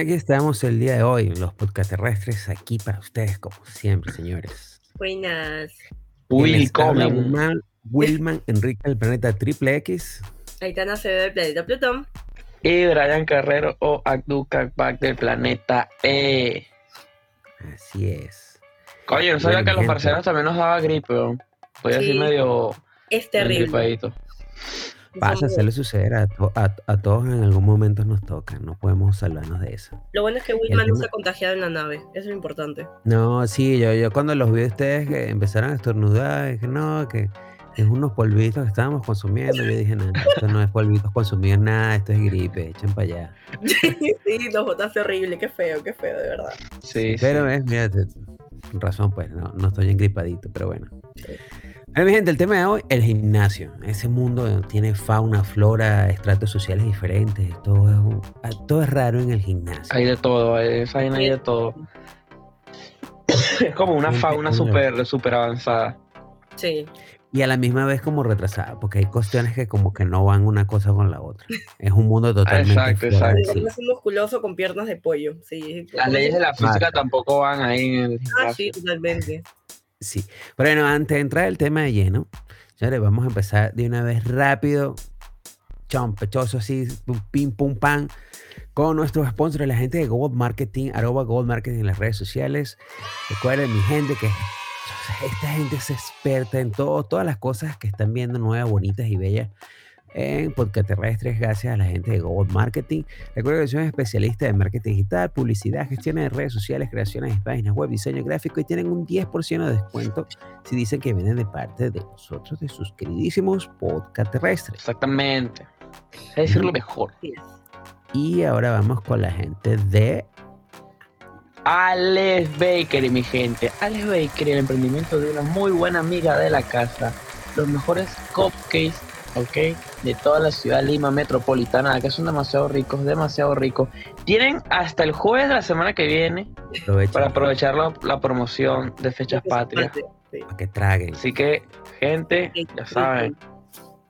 aquí estamos el día de hoy, los podcast terrestres, aquí para ustedes, como siempre, señores. Buenas. Willman, Willman Enrique del planeta Triple X. Aitana Acevedo del planeta Plutón. Y Brian Carrero o Abdul Kakbak del planeta E. Así es. Coño, no sabía que a los parceros también nos daba gripe, weón. Podía Sí. decir medio Es terrible. Pasa, Somos- suele suceder, a, to- a- a todos en algún momento nos toca, no podemos salvarnos de eso. Lo bueno es que Whitman no se ha contagiado en la nave. Eso es lo importante. No, sí, yo, yo cuando los vi a ustedes que empezaron a estornudar, dije, no, que es unos polvitos que estábamos consumiendo. Yo dije, no, esto no es polvitos consumidos, nada, esto es gripe, echen para allá. sí, nos botaste horrible. Qué feo, qué feo, de verdad. Sí, Pero sí. es, mira, razón, pues, no, no estoy engripadito, pero bueno. Bueno, mi gente, el tema de hoy, el gimnasio. Ese mundo tiene fauna, flora, estratos sociales diferentes. Todo es, un- todo es raro en el gimnasio. Hay de todo, hay, esa vaina hay de todo. Es como una fauna súper super avanzada. Sí. Y a la misma vez como retrasada, porque hay cuestiones que como que no van una cosa con la otra. Es un mundo totalmente Exacto, exacto. Es un musculoso con piernas de pollo. Sí. Las leyes de la física tampoco van ahí en el Ah, sí, gimnasio. totalmente. Sí. Bueno, antes de entrar el tema de lleno, señores, vamos a empezar de una vez rápido, chompechoso así, pim, pum, pam, con nuestros sponsors, la gente de Gold Marketing, arroba Gold Marketing en las redes sociales. Recuerden, mi gente, que esta gente es experta en todo, todas las cosas que están viendo nuevas, bonitas y bellas en podcast terrestres gracias a la gente de Gold Marketing. Recuerden que soy especialista de marketing digital, publicidad, gestión de redes sociales, creaciones de páginas web, diseño gráfico y tienen un 10% de descuento si dicen que vienen de parte de nosotros, de sus queridísimos podcast terrestres. Exactamente. Es decirlo mejor. Sí es. Y ahora vamos con la gente de Alex Bakery, mi gente. Alex Bakery, el emprendimiento de una muy buena amiga de la casa. Los mejores cupcakes, ¿ok? De toda la ciudad de Lima metropolitana, que son demasiado ricos, demasiado ricos. Tienen hasta el jueves de la semana que viene Aprovecha para aprovechar la, la promoción de fechas patrias. Sí. para que traguen. Así que, gente, ya saben,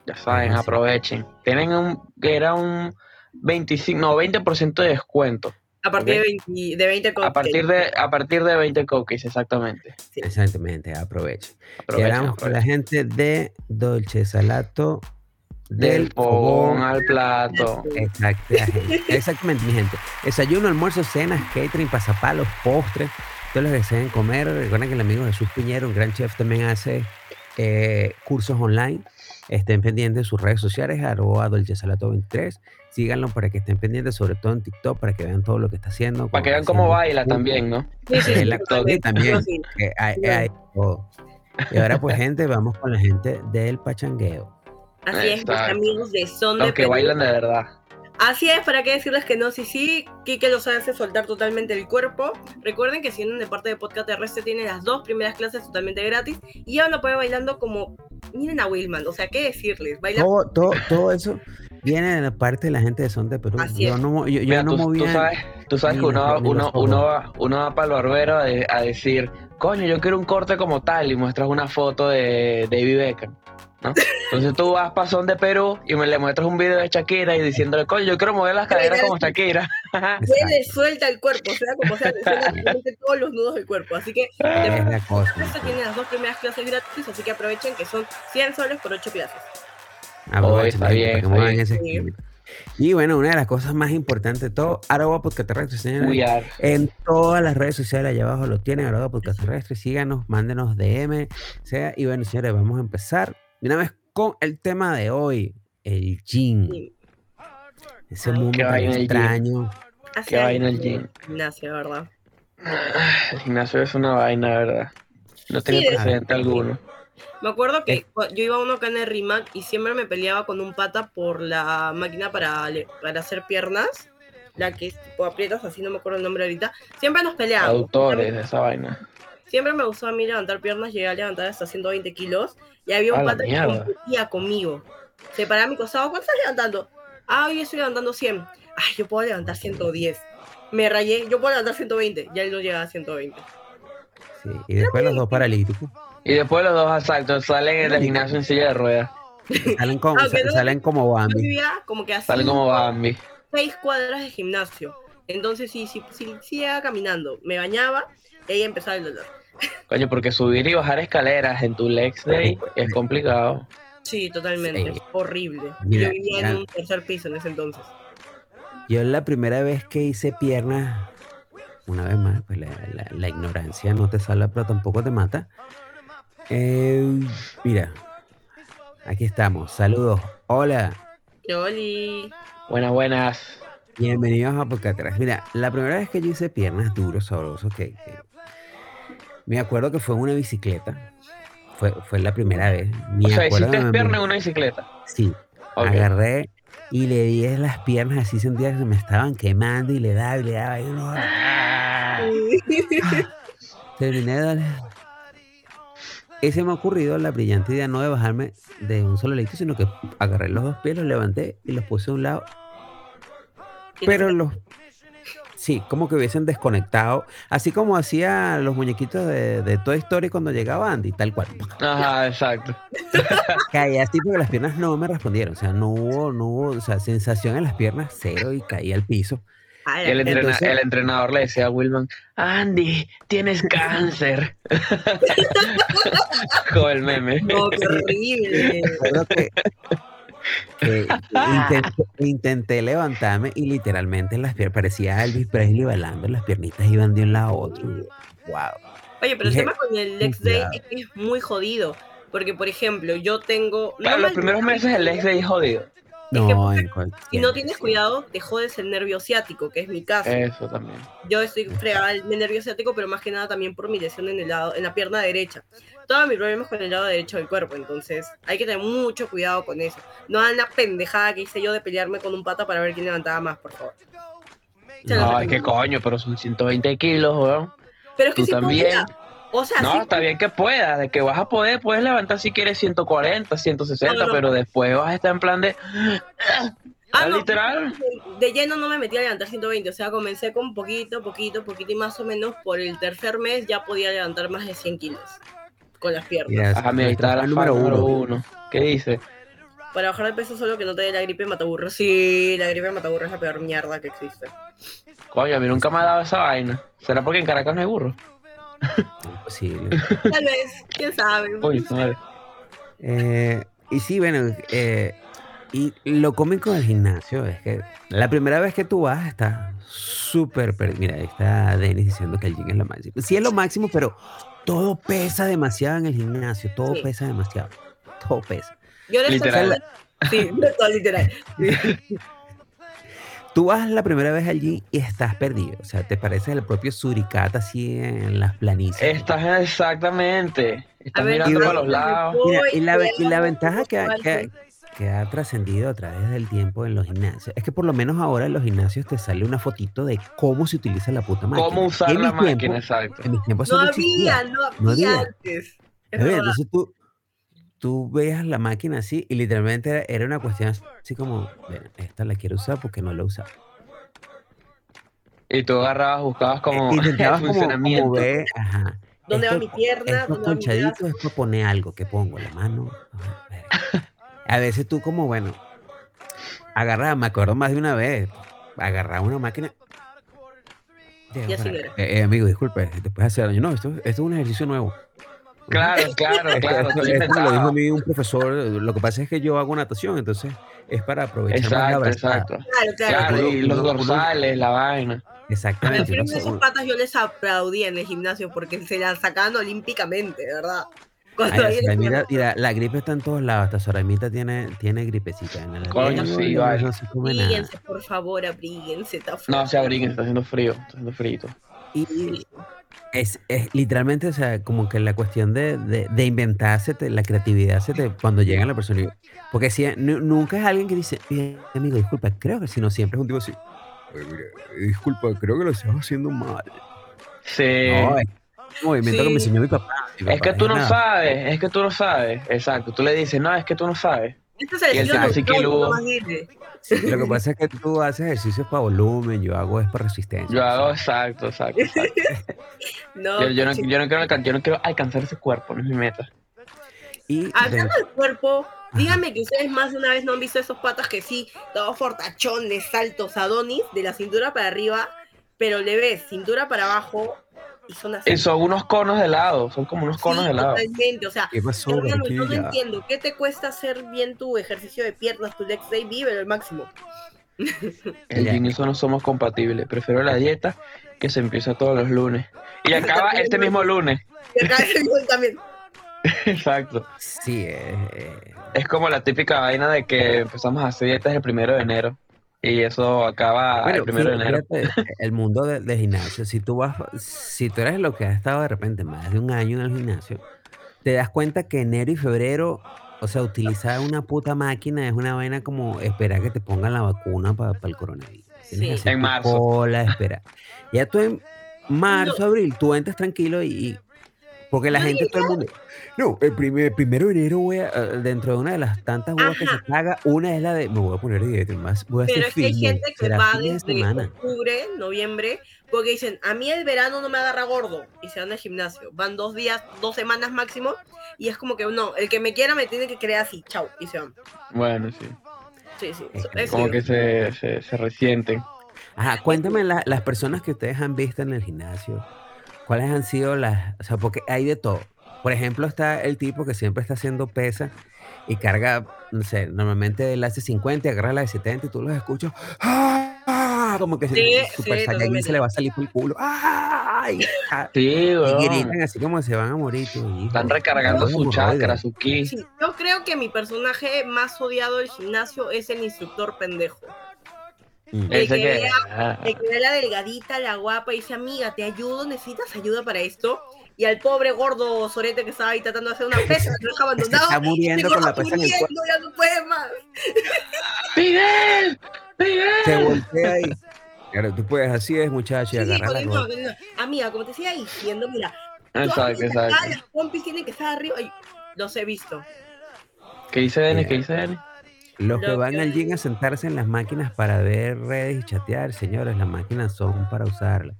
ya saben, aprovechen. Tienen un, que era un 25, no, 20% de descuento. A partir de 20, de 20 A partir de, a partir de 20 cookies, exactamente. Exactamente, aprovechen. Vamos con la gente de Dolce Salato Del fogón al plato. Exactamente, exactamente, mi gente. Desayuno, almuerzo, cenas, catering, pasapalos, postres, todo lo que deseen comer. Recuerden que el amigo Jesús Piñero, un gran chef, también hace eh, cursos online. Estén pendientes de sus redes sociales, arroba Dolce Salato 23. Síganlo para que estén pendientes, sobre todo en TikTok, para que vean todo lo que está haciendo. Para que vean cómo baila también, ¿no? Sí, sí, El sí, actor también. Sí. que hay- todo. Y ahora, pues, gente, vamos con la gente del pachangueo. Así es, mis amigos de Son de Los que Perú. bailan de verdad. Así es, para qué decirles que no, sí, sí, Kike los hace soltar totalmente el cuerpo. Recuerden que si vienen de parte de Podcast Terrestre tienen las dos primeras clases totalmente gratis y ya van a poder bailar como, miren a Wilman, o sea, qué decirles, baila Todo, todo, todo eso viene de la parte de la gente de Son de Perú. Así yo es. no, yo, yo Mira, no tú, tú movía. sabes, tú sabes que uno, uno, uno, va, uno va para el barbero a, de- a decir, coño, yo quiero un corte como tal y muestras una foto de David Beckham. ¿no? Entonces tú vas para Son de Perú y me le muestras un video de Shakira y diciéndole, coño, yo quiero mover las caderas como Shakira. Se le suelta el cuerpo, o sea, como sea, le suelta todos los nudos del cuerpo. Así que Es la cosa. Terrestre tiene las dos primeras clases gratis, así que aprovechen que son 100 soles por 8 clases. Aprovechen, está gente, bien, para que está muevan bien. Y bueno, una de las cosas más importantes de todo, arroba podcast terrestre, señores. En todas las redes sociales allá abajo lo tienen, arroba podcast terrestre. Síganos, mándenos DM. Sea, y bueno, señores, vamos a empezar de una vez con el tema de hoy: el. Sí. Ese Ay, mundo qué tan vaina el gym. extraño. Qué vaina el gym. Gimnasia, ¿verdad? El gimnasio es una vaina, ¿verdad? No tiene Sí, precedente alguno. Me acuerdo que yo iba a uno acá en el RIMAC y siempre me peleaba con un pata por la máquina para, para hacer piernas. La que es tipo aprietas, así no me acuerdo el nombre ahorita. Siempre nos peleábamos. Autores de esa vaina. Siempre me gustaba a mí levantar piernas, llegué a levantar hasta 120 kilos. Y había un pata que competía conmigo. Se paraba a mi costado, ¿cuánto estás levantando? Ah, hoy estoy levantando 100. Ay, yo puedo levantar 110. Me rayé, yo puedo levantar 120. Ya él no llega a 120. Sí, y después los dos paralíticos. Y después los dos asaltos salen del gimnasio en silla de ruedas. Salen como, no- salen como Bambi. vivía como que Salen como Bambi. seis cuadras de gimnasio. Entonces, sí, sí, sí, sí, iba caminando. Me bañaba, ella empezaba el dolor. Coño, porque subir y bajar escaleras en tu Lex Day es complicado. Sí, totalmente. Sí. Horrible. Mira, yo vivía ya. en un tercer piso en ese entonces. Yo la primera vez que hice piernas, una vez más, pues la, la- la ignorancia no te salva, pero tampoco te mata. Eh, mira, aquí estamos. Saludos. Hola. Yoli. Buenas, buenas. Bienvenidos a Podcast. Mira, la primera vez que yo hice piernas duro, sabroso, que, que- me acuerdo que fue en una bicicleta. Fue, fue la primera vez. Ni O sea, hiciste de- pierna en una bicicleta. Sí, Ok. agarré y le di las piernas así sentía que se me estaban quemando y le daba y le daba y uno terminé de darle. Y se me ha ocurrido la brillante idea no de bajarme de un solo leito, sino que agarré los dos pies, los levanté y los puse a un lado. Pero los. Sí, como que hubiesen desconectado. Así como hacía los muñequitos de, de Toy Story cuando llegaba Andy, tal cual. Ajá, exacto. Caí así porque las piernas no me respondieron. O sea, no hubo, no hubo, o sea, sensación en las piernas, cero y caí al piso. Ay, Y el, entrena- Entonces- el entrenador le decía a Wilman, Andy, tienes cáncer. Con el meme. No, qué horrible. Que, que intenté, intenté levantarme y literalmente las piernas, parecía Elvis Presley bailando, las piernitas iban de un lado a otro. Wow. Oye, pero el tema con el Lex Day es que es muy jodido. Porque, por ejemplo, yo tengo. Claro, no los primeros meses el Lex Day es jodido. No, en cualquier- Si no tienes cuidado, te jodes el nervio ciático, que es mi caso. Eso también. Yo estoy fregada del nervio ciático, pero más que nada también por mi lesión en el lado, en la pierna derecha. Todos mis problemas con el lado derecho del cuerpo, entonces hay que tener mucho cuidado con eso. No hagan la pendejada que hice yo de pelearme con un pata para ver quién levantaba más, por favor. Ay, qué coño, pero son 120 kilos, weón. Pero es que Tú sí también. podía. O sea, No, sí está bien que puedas, de que vas a poder, puedes levantar si quieres 140, 160, No, no. pero después vas a estar en plan de... Ah, no, literal. de lleno no me metí a levantar 120, o sea, comencé con poquito, poquito, poquito y más o menos por el tercer mes ya podía levantar más de 100 kilos con las piernas. Mira, Ajá, mira, ahí está la el número número uno. uno. ¿Qué dice? Para bajar de peso solo que no te dé la gripe mataburro. Sí, la gripe mataburro es la peor mierda que existe. Coño, a mí nunca me ha dado esa vaina. ¿Será porque en Caracas no hay burro? Imposible. Tal vez, quién sabe. Uy. Eh, y sí, bueno, eh, y lo cómico del gimnasio es que la primera vez que tú vas está súper... per- Mira, ahí está Denis diciendo que el gym es lo máximo. Sí es lo máximo, pero todo pesa demasiado en el gimnasio, todo Sí. pesa demasiado, todo pesa. Yo Literal. Sí, todo literal. Tú vas la primera vez allí y estás perdido, o sea, te pareces el propio suricata así en las planicies. Estás exactamente. Estás ver, mirando para los lados. Mira, y la, y ventaja que, ha- voy, que, que ha trascendido a través del tiempo en los gimnasios es que por lo menos ahora en los gimnasios te sale una fotito de cómo se utiliza la puta máquina. ¿Cómo usar la máquina? Exacto. en mis tiempos No no había, no No había había. antes. Entonces tú, tú veías la máquina así y literalmente era, era una cuestión así como, bueno, esta la quiero usar porque no la he usado. Y tú agarrabas, buscabas como Eh, el Intentabas como, funcionamiento. como ver, ajá. ¿Dónde va esto- mi pierna? Estos ¿Dónde va mi colchaditos brazo? es para poner algo que pongo, la mano. A veces tú como, bueno, agarraba, me acuerdo más de una vez, agarraba una máquina. Digo, Y así para- eh, eh, amigo, disculpe, te puedes hacer daño. No, esto, esto es un ejercicio nuevo. Claro, claro, claro. esto- esto me lo dijo a mí un profesor. Lo que pasa es que yo hago natación, entonces es para aprovechar más la Exacto, exacto. Claro, claro. Claro, y los dorsales, la vaina. A Exactamente. se- uno- patas yo les aplaudía en el gimnasio porque se la sacaban olímpicamente, de verdad. Ay, la, Soramita- mira, la gripe está en todos lados. Hasta Soramita tiene, tiene gripecita. En el Coño, no, sí, no, vale. no se come nada. abríguense, por favor, abríguense. Está No, frío. se abriguen, está haciendo frío. Está haciendo frito. Y es, es literalmente, o sea, como que la cuestión de, de, de inventarse, te- la creatividad se te, cuando llega la persona. Porque si, nu- nunca es alguien que dice, "Oye, amigo, disculpa, creo que si no, siempre es un tipo así. "Oye, mira, disculpa, creo que lo estás haciendo mal. Sí. No, es un movimiento que me enseñó mi papá. Mi es papá que tú no nada. sabes, es que tú no sabes. Exacto. Tú le dices, no, es que tú no sabes. Este es el más dile. Lo que pasa es que tú haces ejercicios para volumen, yo hago es para resistencia. Yo hago exacto, exacto. exacto. No, Yo, yo no, sí. yo, no quiero, alcan- yo no quiero alcanzar ese cuerpo, no es mi meta. Y Hablando del cuerpo, díganme que ustedes más de una vez no han visto esos patas que sí, todos fortachones, saltos, adonis, de la cintura para arriba, pero le ves cintura para abajo y son así. Y son unos conos de helado, son como unos conos Sí, de helado. Totalmente, o sea, ¿Qué pasó, hermano, yo no Barquilla? entiendo. ¿Qué te cuesta hacer bien tu ejercicio de piernas, tu legs day? Vívelo al máximo. El y eso no somos compatibles. Prefiero la dieta que se empieza todos los lunes. Y acaba este mismo lunes. Y el también. Exacto. Sí, eh, eh, Es como la típica vaina de que empezamos a hacer dietas el primero de enero. Y eso acaba Bueno, el primero de enero. fíjate, el mundo de- del gimnasio, si tú vas, si tú eres lo que has estado de repente más de un año en el gimnasio, te das cuenta que enero y febrero, o sea, utilizar una puta máquina es una vaina como esperar que te pongan la vacuna para el coronavirus. Tienes Sí. que hacer En marzo. cola, espera. Ya tú en marzo, abril, tú entras tranquilo y, y- porque la No gente, todo el mundo, no, el primer, primero de enero voy a, eh, dentro de una de las tantas huevas que se paga, una es la de, me voy a poner dieta, más voy a Pero hacer es que hay gente que va de desde semana. octubre, noviembre, porque dicen, a mí el verano no me agarra gordo, y se van al gimnasio. Van dos días, dos semanas máximo, y es como que, no, el que me quiera me tiene que creer así, chau, y se van. Bueno, sí. Sí, sí, Es es Como que se, se, se resienten. Ajá, cuéntame la- las personas que ustedes han visto en el gimnasio, ¿cuáles han sido las, o sea, porque hay de todo. Por ejemplo, está el tipo que siempre está haciendo pesa y carga, no sé, normalmente él hace 50 y agarra la de 70 y tú los escuchas, ¡ah! como que Sí, super sí, Saiyajin totalmente. se le va a salir por el culo, ¡ay! ah, Sí, Y gritan así como se van a morir. hijo. Están recargando su chakra, su ki. Yo creo que mi personaje más odiado del gimnasio es el instructor pendejo. Mm. El Ese que que. vea- De que ve la delgadita, la guapa, y dice, amiga, ¿te ayudo? ¿Necesitas ayuda para esto? Y al pobre gordo sorete que estaba ahí tratando de hacer una pesa, lo abandonado. está muriendo con la pesa en el cuerpo. muriendo, ya no puede más. ¡Miguel! ¡Miguel! Se voltea y. Claro, tú puedes, así es, muchacho, y Sí, sí, agarra la continúa, ropa. continúa. Amiga, como te decía diciendo, mira, Exacto, exacto. las pompis tienen que estar arriba. y los he visto. ¿Qué dice Denis? Yeah. ¿Qué dice Denis? Los que Lo van que- al gym a sentarse en las máquinas para ver redes y chatear, señores, las máquinas son para usarlas.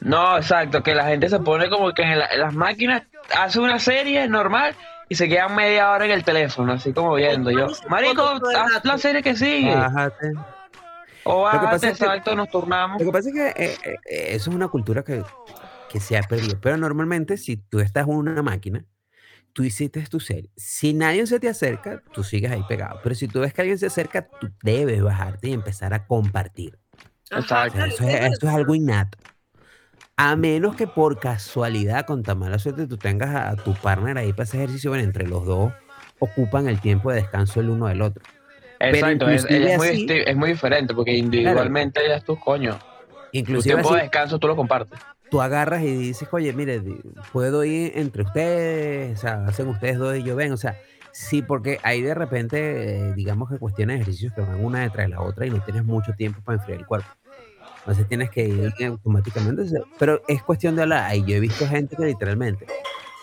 No, exacto, que la gente se pone como que en, la- en las máquinas hace una serie normal y se quedan media hora en el teléfono, así como viendo. Yo, marico, haz la serie que sigue. Bájate. o que bájate, pasa es que- exacto, nos turnamos. Lo que pasa es que eh, eh, eh, eso es una cultura que, que se ha perdido. Pero normalmente, si tú estás en una máquina, tú hiciste tu serie. Si nadie se te acerca, tú sigues ahí pegado. Pero si tú ves que alguien se acerca, tú debes bajarte y empezar a compartir. Ajá, O sea, claro, eso, es, claro. eso es algo innato. A menos que por casualidad, con tan mala suerte, tú tengas a, a tu partner ahí para ese ejercicio, bueno, entre los dos ocupan el tiempo de descanso el uno del otro. Exacto, es, inclusive es muy, así- es muy diferente porque individualmente ya es tu coño. Tu Inclusive tiempo así, de descanso tú lo compartes. Tú agarras y dices, oye, mire, puedo ir entre ustedes, o sea, hacen ustedes dos y yo ven, o sea, sí, porque hay de repente, eh, digamos que cuestiones de ejercicios que van una detrás de la otra y no tienes mucho tiempo para enfriar el cuerpo. Entonces tienes que ir automáticamente, pero es cuestión de hablar. Ahí yo he visto gente que literalmente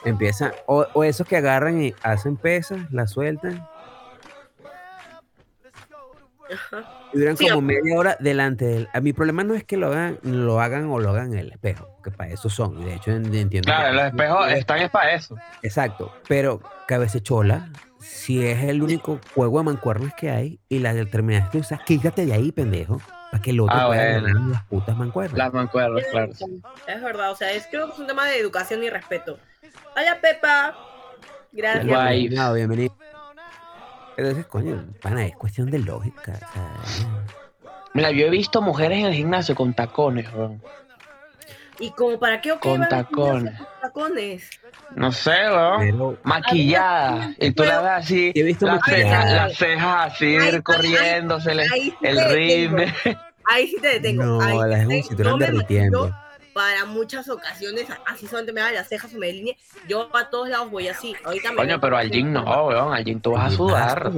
empiezan, o, o esos que agarran y hacen pesas, la sueltan Ajá. y duran Sí, como media hora delante de él. A mi problema no es que lo hagan, lo hagan o lo hagan en el espejo, que para eso son. y De hecho, en- entiendo. Claro, que- los espejos están es para eso. Exacto, pero cabecechola, si es el único juego de mancuernas que hay y la terminaste de usar, quítate de ahí, pendejo, para que el otro Ah, pueda bueno. ganar las putas mancuernas. Las mancuernas, claro. Es verdad, o sea, es, creo que es un tema de educación y respeto. Hola, Pepa. Gracias. Bienvenido. Entonces, coño, pana, es cuestión de lógica. o sea, Mira, yo he visto mujeres en el gimnasio con tacones, weón. ¿Y como para qué o qué Con tacones. con tacones? No sé, weón. pero Maquillada. Y tú la ves así, he visto las cejas, las cejas así ay, corriéndosele, Ahí sí el te detengo. ritmo. Ahí sí te detengo. no, Ahí las yo me derritiendo. Para muchas ocasiones, así solamente me hagan las cejas o me delineen. Yo a todos lados voy así. Ahorita me Coño, pero al gym no, weón. Al gym tú vas a sudar.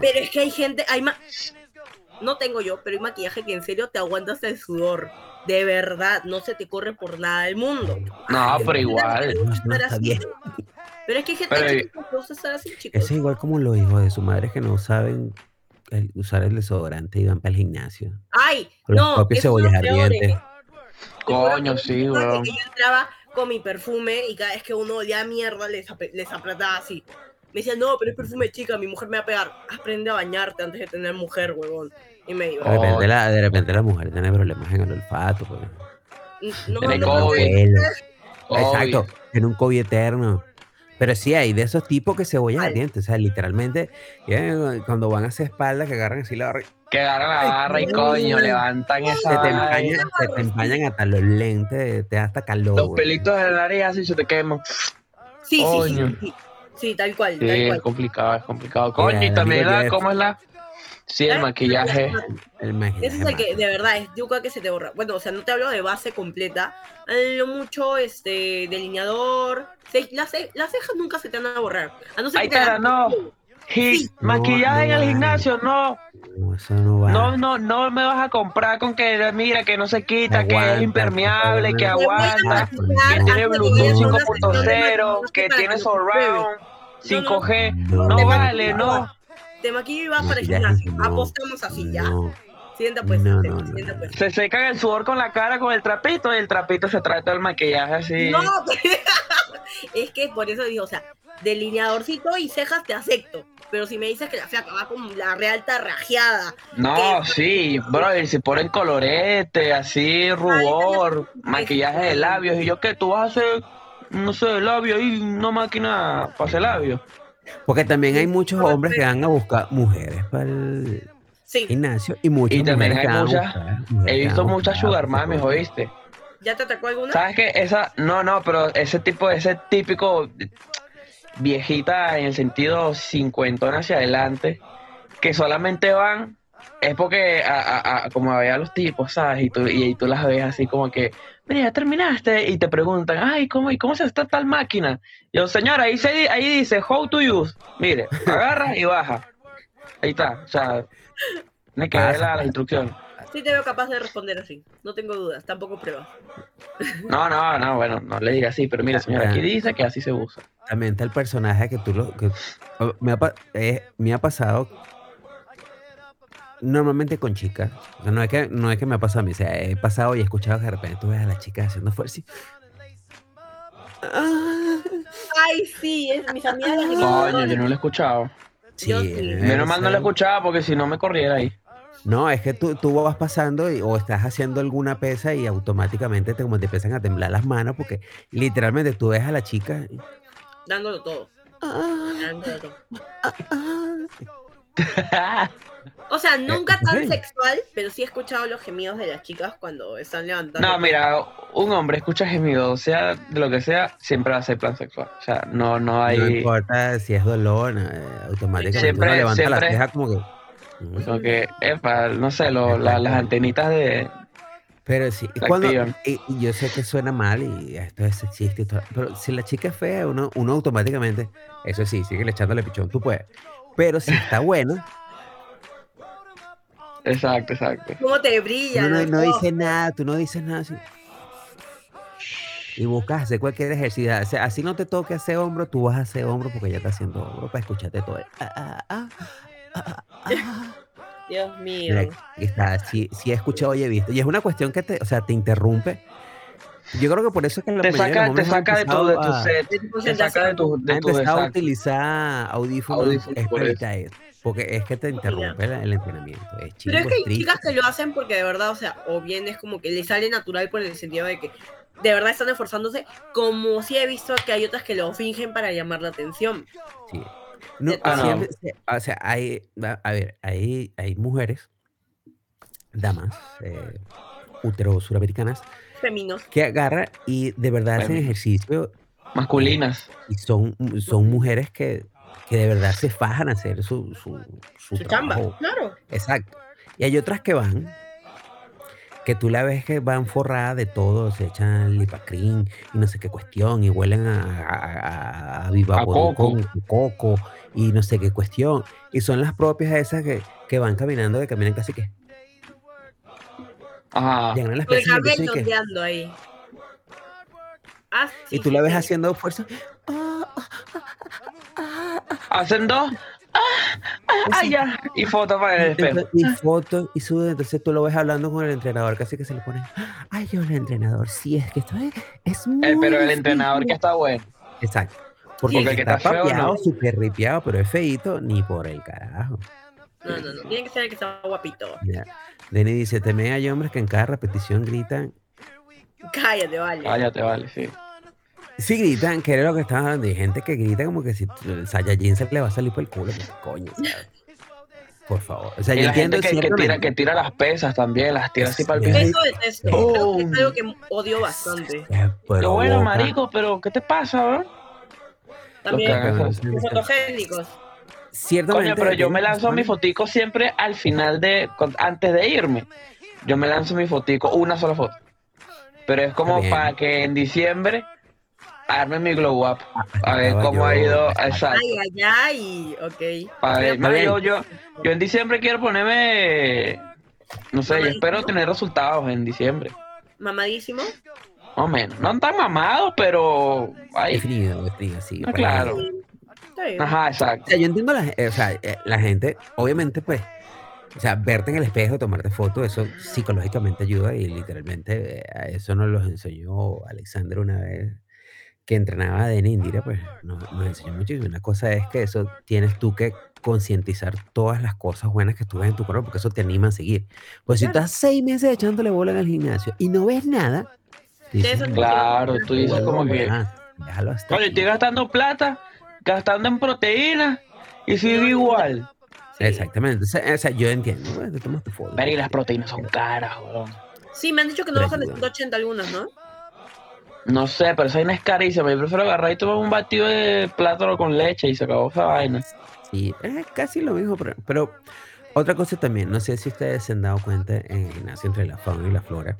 Pero es que hay gente, hay ma- no tengo yo, pero hay maquillaje que en serio te aguanta hasta el sudor. De verdad, no se te corre por nada del mundo. No, Ay, pero igual. No, no, pero es que hay gente Pero- chica que le gusta estar así, chicos. Eso es igual como los hijos de su madre que no saben el- usar el desodorante y van para el gimnasio. Ay, Con los no, propios cebollas peores. ardientes. Coño, sí, weón. Yo entraba con mi perfume y cada vez que uno olía mierda les, ap- les apretaba así. Me decían, no, pero es perfume chica, mi mujer me va a pegar. Aprende a bañarte antes de tener mujer, huevón. Y me iba. De repente, la, de repente la mujer tiene problemas en el olfato. pues. No, Tiene no, COVID. Exacto, en un COVID eterno. Pero sí hay de esos tipos que cebollas Ay. ardientes. O sea, literalmente, cuando van hacia espalda, que agarran así la barra, Que agarran la barra y coño, levantan se esa te vaina. empañan, se te empañan hasta los lentes, te da hasta calor. Los pelitos de la nariz así se te queman. Sí, sí, sí, Coño. sí. Sí, tal cual, Sí, tal es complicado, es complicado. Coño, Mira, y también la. ¿cómo es la? Sí, el ¿Eh? maquillaje. El maquillaje Ese es el que de verdad es yuca que se te borra. Bueno, o sea, no te hablo de base completa. Lo mucho, este, delineador. Las, ce- las cejas nunca se te van a borrar. A no ser Ay, que te cara, no. Sí. maquillaje no en el gimnasio, no. No, eso no va. No, no, no me vas a comprar con que mira que no se quita, que Aguanta, es impermeable, que aguanta, que tiene Bluetooth que vayas a una sesión de 5.0, maquillaje que tiene surround, 5G. No, vale, no. Te maquillo y vas para el gimnasio. Apostamos así, ya. No, Sienta pues, No, no, no, pues. Se secan el sudor con la cara con el trapito y el trapito se trae todo el maquillaje así. No, es que por eso digo, o sea, delineadorcito y cejas te acepto. Pero si me dices que la flaca va con la real tarrajeada, No, sí, bro, y se ponen colorete, así, rubor, maquillaje de labios. Y yo, ¿qué? ¿Tú vas a hacer, no sé, labios y una máquina para hacer labios? Porque también hay muchos hombres que pero- van a buscar mujeres para el sí, gimnasio y muchas Y también mujeres hay que muchas- buscar- mujeres He visto muchas sugar pues, mames, ¿oíste? ¿ya te atacó alguna? ¿Sabes qué? Esa, no, no, pero ese tipo, ese típico viejita en el sentido cincuentón hacia adelante, que solamente van, es porque a, a- a- como había los tipos, ¿sabes? Y tú, y, y tú las ves así como que, mira, ya terminaste, y te preguntan, ay, ¿cómo, y cómo se está tal máquina? Yo, señora, ahí, se, ahí dice, how to use, mire, agarra y baja. Ahí está, o sea, tiene que ver Pasa, la- las pasa. instrucciones. Sí te veo capaz de responder así. No tengo dudas, tampoco pruebas. No, no, no, bueno, no le diga así, pero mire, señora, aquí dice que así se usa. También está el personaje que tú lo. Que, o- me, ha, eh, me ha pasado. Normalmente con chicas. O sea, no es, que, no es que me ha pasado a mí. O sea, he pasado y he escuchado que de repente tú ves a la chica haciendo fuerza. y- Ah, Ay, sí, es mis amigas. las Coño, yo no lo he escuchado. sí, Menos mal no lo esa- escuchaba porque si no me corriera ahí. No, es que tú, tú vas pasando y- o estás haciendo alguna pesa y automáticamente te, como te empiezan a temblar las manos porque literalmente tú ves a la chica. y- Dándolo todo. Ah, dándolo todo. ah, ah. O sea, nunca Eh, tan ok. sexual, pero sí he escuchado los gemidos de las chicas cuando están levantando. No, mira, un hombre escucha gemidos, sea de lo que sea, siempre va a ser plan sexual. O sea, no, no No hay. importa si es dolor, eh, automáticamente Siempre- uno levanta la siempre- ceja como que. Como que, epa, no sé, lo- la- las antenitas de. Pero sí, cuando, y, y yo sé que suena mal y esto es sexista y todo, pero si la chica es fea, uno, uno automáticamente, eso sí, sigue echándole pichón, tú puedes. Pero si está buena, Exacto, exacto. ¿Cómo te brilla? uno no, no ojos? dice nada, tú no dices nada así. Y buscas hacer cualquier ejercicio. O sea, así no te toque hacer hombro, tú vas a hacer hombro porque ya está haciendo hombro para escucharte todo. el, ah, ah, ah. Dios mío. Mira, está, sí, sí he escuchado y he visto. Y es una cuestión que te, o sea, te interrumpe. Yo creo que por eso es que la Te saca, te saca de tu, de tu set. De tu Te saca de tu, de tu empezado a utilizar audífonos, Audífonos, por eso. eso. Porque es que te interrumpe el, el entrenamiento. Es Pero es que hay chicas que lo hacen porque de verdad, o sea, o bien es como que les sale natural por el sentido de que de verdad están esforzándose, como sí he visto que hay otras que lo fingen para llamar la atención. Sí. No, Ah, no. siempre se- o sea, hay, a ver, hay, hay mujeres, damas, eh, útero suramericanas, Feminos. que agarran y de verdad hacen ejercicio Masculinas. y son, son mujeres que, que de verdad se fajan a hacer su, su, su Su chamba. trabajo. Claro. Exacto. Y hay otras que van, que tú la ves que van forradas de todo, se echan lipacrin y no sé qué cuestión, y huelen a, a, a, a Viva A Voodoo coco. con coco y no sé qué cuestión. Y son las propias esas que, que van caminando, que caminan casi que Ajá. llegan a las pesas y que- ahí. Ah, sí, y tú sí, la ves sí. haciendo fuerza. Ah, ah, hacen dos, ah, ah, ah, ya, y foto para el espejo. Y foto y sube, entonces tú lo ves hablando con el entrenador, casi que se le pone, ay, yo el entrenador, sí, es que esto es, es muy Eh, pero el difícil". entrenador que está bueno. Exacto. Porque Porque el que está está papeado, no. súper ripiado, pero es feíto, ni por el carajo. No, no, no. Tiene que ser el que está guapito. Ya. Denny dice, también hay hombres que en cada repetición gritan, Cállate, vale. Cállate, vale, sí. sí gritan, que era lo que estaban hablando, hay gente que grita como que si el Saiyajin se le va a salir por el culo, pues, coño, ¿sabes? Por favor. O sea, Y yo la entiendo gente que, que tira, que tira las pesas también, las tira así para el Sí. piso. Eso. Creo que es algo que odio bastante. Qué pero bueno, marico, pero ¿qué te pasa, bro? También Los fotogénicos. Ciertamente. Coño, pero yo me tiene lanzo mi fotico siempre al final de, antes de irme. Yo me lanzo mi fotico, una sola foto. Pero es como bien. para que en diciembre arme mi glow up. A ver cómo ha ido. Exacto. Ay, ay, ay. Ok. Para ver, yo, yo, yo en diciembre quiero ponerme. No sé, yo espero tener resultados en diciembre. Mamadísimo. Más o menos. No tan mamados, pero. Ahí. Definido, definido, sí. Ah, claro. ahí. Ajá, O exacto. sea, yo entiendo la, eh, o sea, eh, la gente, obviamente, pues, o sea, verte en el espejo, tomarte fotos, eso psicológicamente ayuda y literalmente eh, a eso nos los enseñó Alexander una vez que entrenaba a Denny Indira, pues nos, nos enseñó muchísimo. Una cosa es que eso tienes tú que concientizar todas las cosas buenas que tú ves en tu cuerpo, porque eso te anima a seguir. Pues si estás seis meses echándole bola en el gimnasio y no ves nada, Claro, tú dices "No, como que. hasta Oye, aquí". estoy gastando plata, gastando en proteínas y sigo igual. Sí. Exactamente. O sea, o sea, yo entiendo, pues, te tomas tu foto. Pero y las proteínas son caras, weón. Sí, me han dicho que no bajan de ayuda. 180 algunas, ¿no? No sé, pero esa vaina es carísima. Yo prefiero agarrar y tomar un batido de plátano con leche y se acabó esa vaina. Sí, es casi lo mismo, pero, pero otra cosa también, no sé si ustedes se han dado cuenta en el gimnasio entre la fauna y la flora,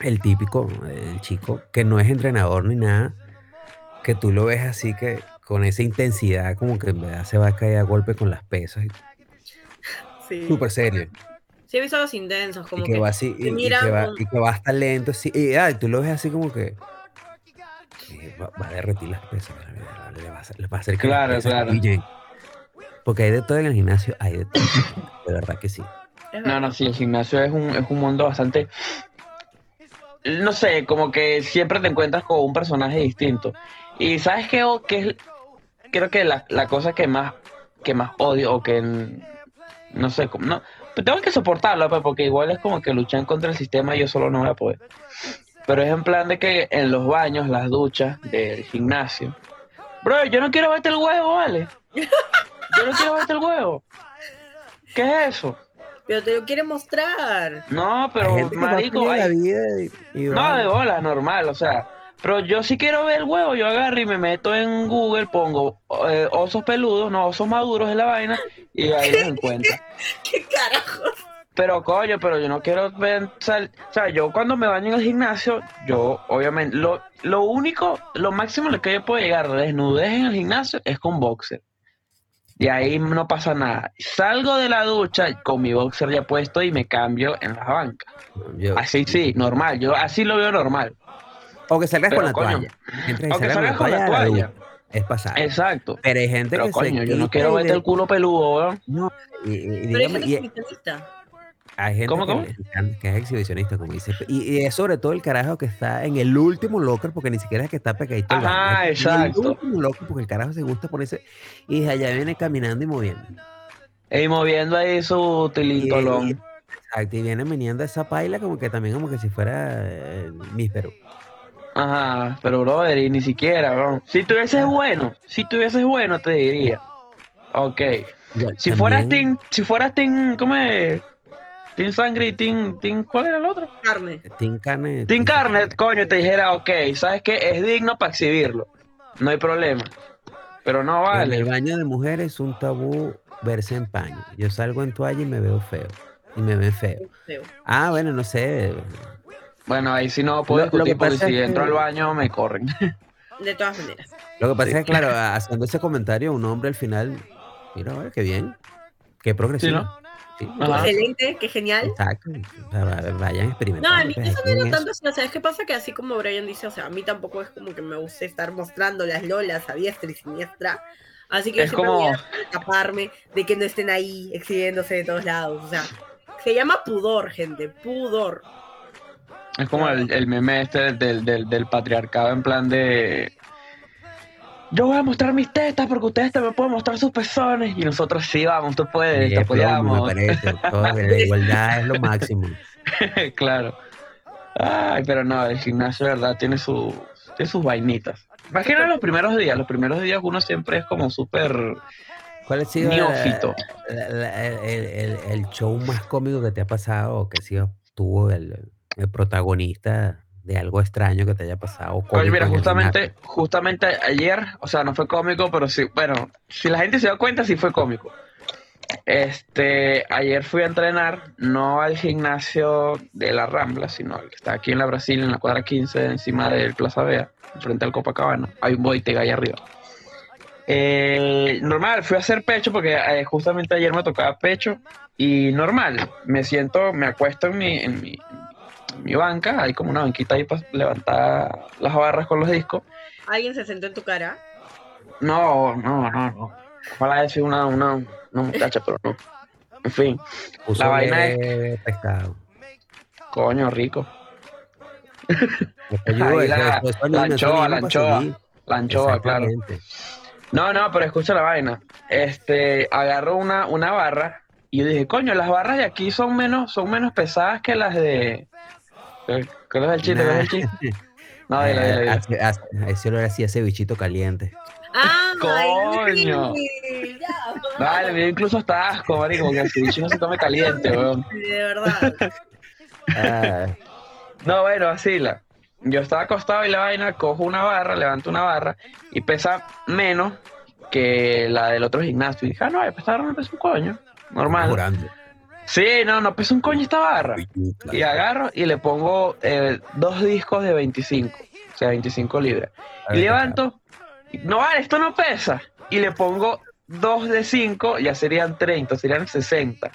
el típico, el chico, que no es entrenador ni nada, que tú lo ves así que con esa intensidad como que en verdad se va a caer a golpe con las pesas, y Sí. súper serio, Sí, he visto los intensos, y como que, que. va así, y, y que va, con- y que va hasta lento, así, y ay, tú lo ves así como que va, va a derretir las pesas, le va a hacer, le va a hacer que las Claro, pesas claro. Porque hay de todo en el gimnasio, hay de todo, de verdad que sí. No, no, sí, el gimnasio es un, es un mundo bastante. No sé, como que siempre te encuentras con un personaje distinto. Y sabes qué, O- qué es, creo que la, cosa que más, que más odio o que no sé, como, no, pero tengo que soportarlo, pues, porque igual es como que luchan contra el sistema y yo solo no voy a poder. Pero es en plan de que en los baños, las duchas del gimnasio. Bro, yo no quiero verte el huevo, ¿vale? Yo no quiero verte el huevo. ¿Qué es eso? Pero te lo quiere mostrar. No, Hay pero marico, feliz de la ay, vida y, y no de bola, normal, o sea, pero yo si quiero ver el huevo, yo agarro y me meto en Google, pongo eh, osos peludos, no osos maduros en la vaina y ahí los encuentro. ¿Qué carajo? Pero coño, pero yo no quiero ver, sal- o sea, yo cuando me baño en el gimnasio, yo obviamente, lo, lo único, lo máximo lo que yo puedo llegar a desnudez en el gimnasio es con boxer. Y ahí no pasa nada. Salgo de la ducha con mi boxer ya puesto y me cambio en la banca. yo- Así sí, normal, yo así lo veo normal. O que salgas Pero, con la coño, toalla. Entres y o que salgas salgas con la toalla. Es pasar. Exacto. Pero hay gente Pero que coño, se yo no quiero verte de- el culo peludo. No, y, y- y Pero hay dígame, gente y- exhibicionista. Hay gente ¿Cómo, que, cómo? que es exhibicionista, como dice. Y, y es sobre todo el carajo que está en el último locker, porque ni siquiera es que está pegadito. En exacto. el último locker, porque el carajo se gusta ponerse. Y desde allá viene caminando y moviendo. Y moviendo ahí su tilintolón. y- exacto, y viene meneando esa paila como que también como que si fuera eh, Perú. Ajá, pero brother, y ni siquiera, bro. Si tuvieses bueno, si tuvieses bueno, te diría. Ok. Si fueras Team, si fueras Team, ¿cómo es? Team Sangre y Team, team, ¿cuál era el otro? Carne. Team Carne. Team Carnet, coño, te dijera, ok, ¿sabes qué? Es digno para exhibirlo. No hay problema. Pero no En el vale. baño de mujeres es un tabú verse en paño. Yo salgo en toalla y me veo feo. Y me ven feo. Feo. Ah, bueno, no sé. Bueno, ahí sí no puedo Lo- lo que discutir porque pasa si es entro que- al baño me corren. De todas maneras. Lo que pasa Sí. es que, claro, haciendo ese comentario, un hombre al final, mira, a ver, qué bien. Qué progresivo. ¿no? Sí. Excelente, qué genial. Exacto. Vayan No, experimentando. en mi pues, caso aquí no era eso. tanto así, o sea, es que pasa que así como Brian dice, o sea, a mí tampoco es como que me guste estar mostrando las lolas a diestra y siniestra, Así que Es yo como- voy a escaparme de que no estén ahí exhibiéndose de todos lados. O sea, se llama pudor, gente, pudor. Es como el, el meme este del, del, del patriarcado en plan de... Yo voy a mostrar mis tetas porque ustedes también pueden mostrar sus pezones. Y nosotros sí, vamos, tú puedes, Sí, te apoyamos. me parece. Todo- la igualdad es lo máximo. claro. Ay, pero no, el gimnasio, de verdad, tiene, su, tiene sus vainitas. Nada los primeros días. Los primeros días uno siempre es como súper ¿Cuál ha sido la- neófito. la- la- el, el- el show más cómico que te ha pasado o que ha sido tú el, el protagonista de algo extraño que te haya pasado? Oye, mira, justamente, justamente ayer, o sea, no fue cómico, pero sí, bueno, si la gente se da cuenta, sí fue cómico. Este, ayer fui a entrenar, no al gimnasio de la Rambla, sino al que está aquí en la Brasil, en la cuadra 15, encima del Plaza Vea, frente al Copacabana. Hay un Boitega ahí arriba. Eh, normal, fui a hacer pecho porque eh, justamente ayer me tocaba pecho y normal, me siento, me acuesto en mi, en mi, mi banca, hay como una banquita ahí para levantar las barras con los discos. ¿Alguien se sentó en tu cara? No, no, no, no. Ojalá decir una, una, una muchacha, pero no. En fin, Puso la vaina es- pescado. coño, rico. Ahí la- anchoa, la anchoa. La anchoa, claro. No, no, pero escucha la vaina. Este, agarro una, una barra y yo dije, coño, las barras de aquí son menos, son menos pesadas que las de. ¿Qué ¿Cuál es el chiste? ¿Cuál es el chiste? No, dile, dile, Eh, dile. hace- hace- Ese olor así, ese bichito caliente. ¡Ah! Coño. sí, Vale, me dio incluso hasta asco, marico, porque el ceviche no se come caliente, weón. De verdad. Ah, No, bueno, así la. Yo estaba acostado y la vaina, cojo una barra, levanto una barra y pesa menos que la del otro gimnasio. Y dije, ah, no, barra no pesa un coño. Normal. jurando. Sí, no, no pesa un coño esta barra. Y agarro y le pongo eh, dos discos de 25, o sea, 25 libras. Y levanto, no vale, esto no pesa. Y le pongo dos de 5, ya serían 30, serían 60.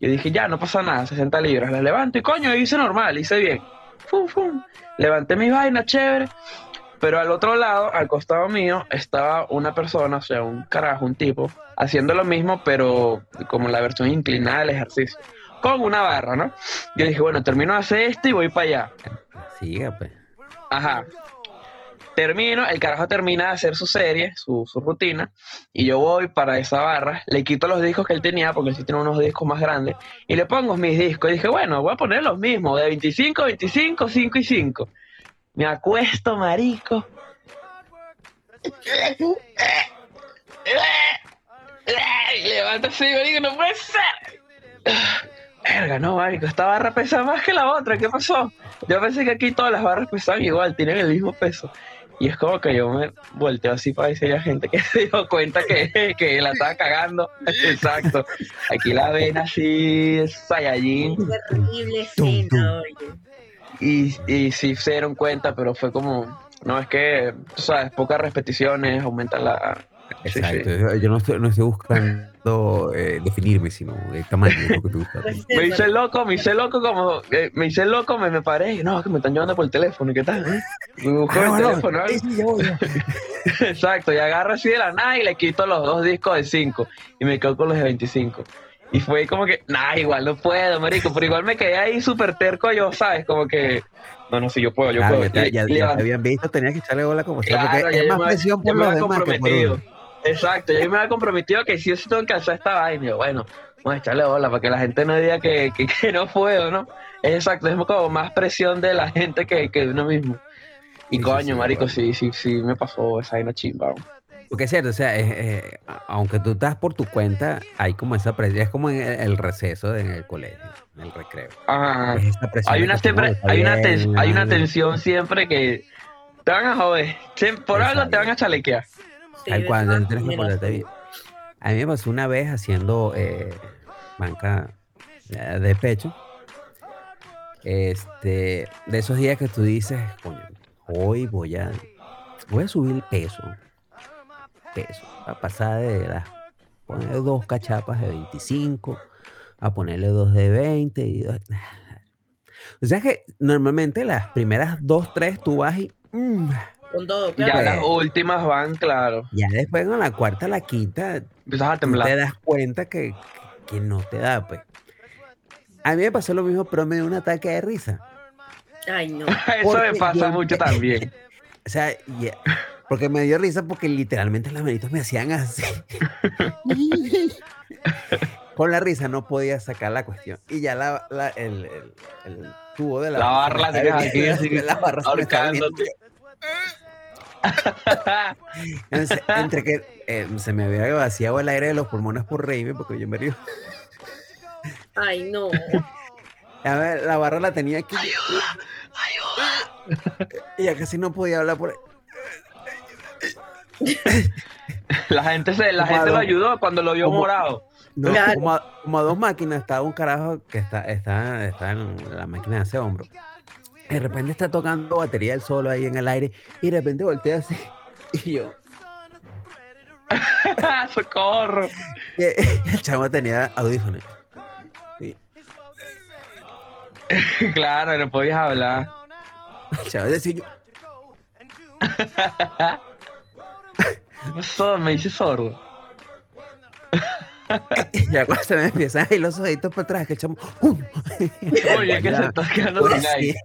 Yo dije, ya, no pasa nada, 60 libras. La levanto y coño, hice normal, hice bien. Fum, fum. Levanté mis vainas, chévere. Pero al otro lado, al costado mío, estaba una persona, o sea, un carajo, un tipo, haciendo lo mismo, pero como la versión inclinada del ejercicio. Con una barra, ¿no? Yo dije, bueno, termino de hacer esto y voy para allá. Siga, pues. Ajá. Termino, el carajo termina de hacer su serie, su, su rutina, y yo voy para esa barra, le quito los discos que él tenía, porque él sí tiene unos discos más grandes, y le pongo mis discos. Y dije, bueno, voy a poner los mismos, de 25, 25, 5 y 5. Me acuesto, marico. Y levanto así, marico, no puede ser. Verga, no, marico, esta barra pesa más que la otra, ¿qué pasó? Yo pensé que aquí todas las barras pesaban igual, tienen el mismo peso. Y es como que yo me volteo así para decirle a gente que se dio cuenta que, que la estaba cagando. Exacto. Aquí la ven así, es Saiyajin. Terrible Tum, escena, oye. Y, y sí se dieron cuenta, pero fue como, no, es que, tú sabes, pocas repeticiones aumentan la... Exacto. sí. Yo no estoy, no estoy buscando eh, definirme, sino el tamaño de lo que te gusta. Me hice loco, me hice loco como, eh, me hice loco, me, me paré, y no, que me están llevando por el teléfono, ¿y qué tal? eh? Me busco Ah, el bueno, teléfono. Exacto, y agarro así de la nada y le quito los dos discos de 5 y me quedo con los de 25. Y fue como que, nah, igual no puedo, marico, pero igual me quedé ahí súper terco yo, ¿sabes? Como que, no, no, sí, yo puedo, yo Claro, puedo. ya, ya- ya te habían visto, tenías que echarle bola como sea, Claro, porque ya es yo más me- presión ya por me los había demás que por comprometido. uno. Exacto, yo me había comprometido que sí o sí tengo que hacer esta vaina. Yo, bueno, vamos a echarle bola para que la gente no diga que, que, que no puedo, ¿no? Es exacto, es como más presión de la gente que, que de uno mismo. Y sí, coño, sí, marico, bueno. sí, sí, sí, me pasó esa vaina chimba. Porque es cierto, o sea, eh, aunque tú estás por tu cuenta, hay como esa presión, es como en el, el receso en el colegio, en el recreo. Ajá. Es Hay de una, que, siempre, no, está hay, una bien, ten- hay una vale. tensión siempre que te van a joder. Por algo te van a chalequear. Sí, de que maneras. ponerte bien. A mí me pasó una vez haciendo eh, banca eh, de pecho. Este, de esos días que tú dices, coño, hoy voy a, voy a subir el peso. Peso. A pasar de las, ponerle dos cachapas de 25, a ponerle dos de 20 y dos- O sea que normalmente las primeras dos, tres tú vas y mm, Con todo, Ya claro. Las últimas van, claro. Ya después con la cuarta, la quinta, Empiezas a tú te das cuenta que, que no te da, pues. A mí me pasó lo mismo, pero me dio un ataque de risa. Ay, no. Eso me pasa yo- mucho también. O sea, ya- porque me dio risa porque literalmente las manitos me hacían así. Con la risa no podía sacar la cuestión. Y ya la, la- el, el- el tubo de la, La barra la se aquí, así la barra se. Entonces, entre que eh, se me había vaciado el aire de los pulmones por reírme, porque yo me río. Ay, no. A ver, la barra la tenía aquí. Y ya casi no podía hablar por ahí. La gente, se, la Como gente lo ayudó cuando lo vio como- morado. No, Claro. como, a, como a dos máquinas, estaba un carajo que está, está, está en la máquina de ese hombro. De repente está tocando batería del solo ahí en el aire. Y de repente voltea así. Y yo. ¡Socorro! y el chavo tenía audífonos. Y Claro, no podías hablar. el chavo decía yo. Me hice sordo. Y ya cuando se me empiezan a ir los ojitos para atrás, que el chamo. Oye, que se está quedando Pues sin sí. aire.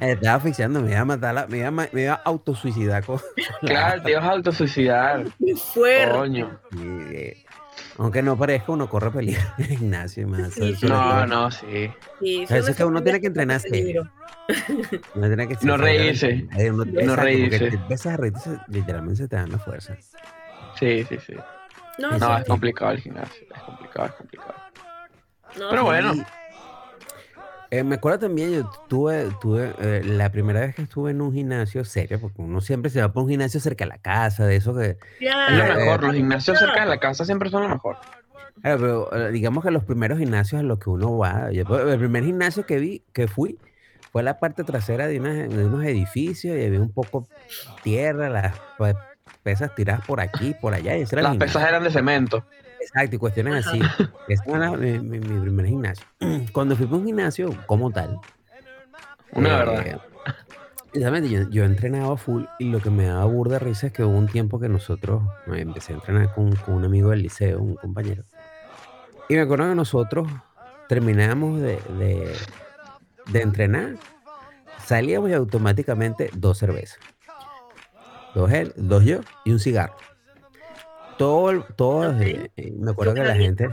Estaba asfixiando, me iba a matar, la- me, iba a, me iba a autosuicidar. Con Claro, te ibas a autosuicidar. Fuerte. Coño. Aunque no parezca, uno corre peligro en el gimnasio. Más, Sí, sí, No, no, sí. Sí, Eso es son que uno tiene que entrenarse. peligro. Uno tiene que No reírse. eh, uno- No exacto, reírse. te empiezas a reírte, se- literalmente se te dan las fuerzas. Sí, sí, sí. No, es complicado el gimnasio. Es complicado, es complicado. no, Pero bueno. Y, eh, me acuerdo también, yo tuve, tuve eh, la primera vez que estuve en un gimnasio serio, porque uno siempre se va por un gimnasio cerca de la casa, de eso que... Es Claro. lo Eh, mejor. Los gimnasios cerca de la casa siempre son lo mejor. Pero eh, digamos que los primeros gimnasios a los que uno va, yo- pues, el primer gimnasio que vi, que fui, fue la parte trasera de, unos edificios y había un poco tierra, las pues, pesas tiradas por aquí, por allá. Y Las pesas eran de cemento. Exacto, y cuestiones así. Ese era mi, mi- mi primer gimnasio. Cuando fui a un gimnasio como tal, Una eh, verdad. Exactamente, yo, yo entrenaba full y lo que me daba burda risa es que hubo un tiempo que nosotros eh, empecé a entrenar con, con un amigo del liceo, un compañero. Y me acuerdo que nosotros terminábamos de, de, de entrenar, salíamos y automáticamente dos cervezas. Dos él, dos yo y un cigarro. Todo, todo, eh, eh, me acuerdo que la gente,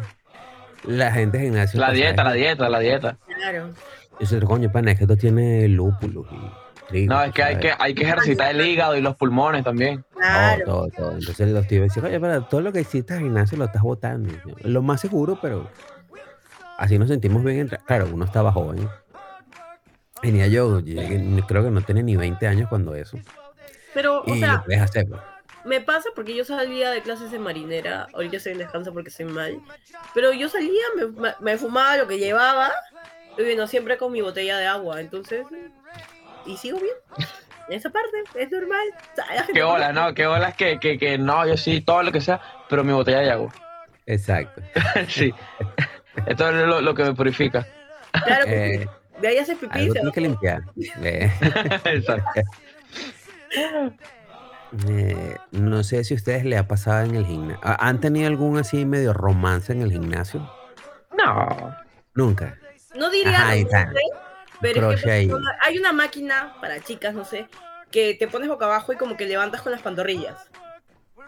la gente de gimnasio. La dieta, la dieta, la dieta. Claro. y yo, coño, pana, es que esto tiene lúpulos y trigo. No, es que hay que, hay que ejercitar el hígado y los pulmones también. Claro. Todo, todo, todo. Entonces los tíos decían, oye, pero todo lo que hiciste al gimnasio lo estás botando. Lo más seguro, pero así nos sentimos bien. Entre... Claro, uno estaba joven. Tenía yo, yo llegué- creo que no tenía ni 20 años cuando eso. Pero, o Y sea, lo hacer. Me pasa porque yo salía de clases de marinera. Ahorita estoy en descanso porque estoy mal. Pero yo salía, me, me- me fumaba lo que llevaba. Y bueno, siempre con mi botella de agua. Entonces, y sigo bien. En esa parte, es normal. O sea, Qué olas, ¿no? Qué olas que, que, que no, yo sí, todo lo que sea, pero mi botella de agua. Exacto. sí. Esto es lo, lo que me purifica. Claro que Eh, sí. De ahí haces pipí. algo se que limpiar. Eh, Exacto. Eh, no sé si a ustedes les ha pasado en el gimnasio. ¿Han tenido algún así medio romance en el gimnasio? No. Nunca. No diría Ajá, ahí está. romance, pero es que hay una máquina para chicas, no sé, que te pones boca abajo y como que levantas con las pantorrillas.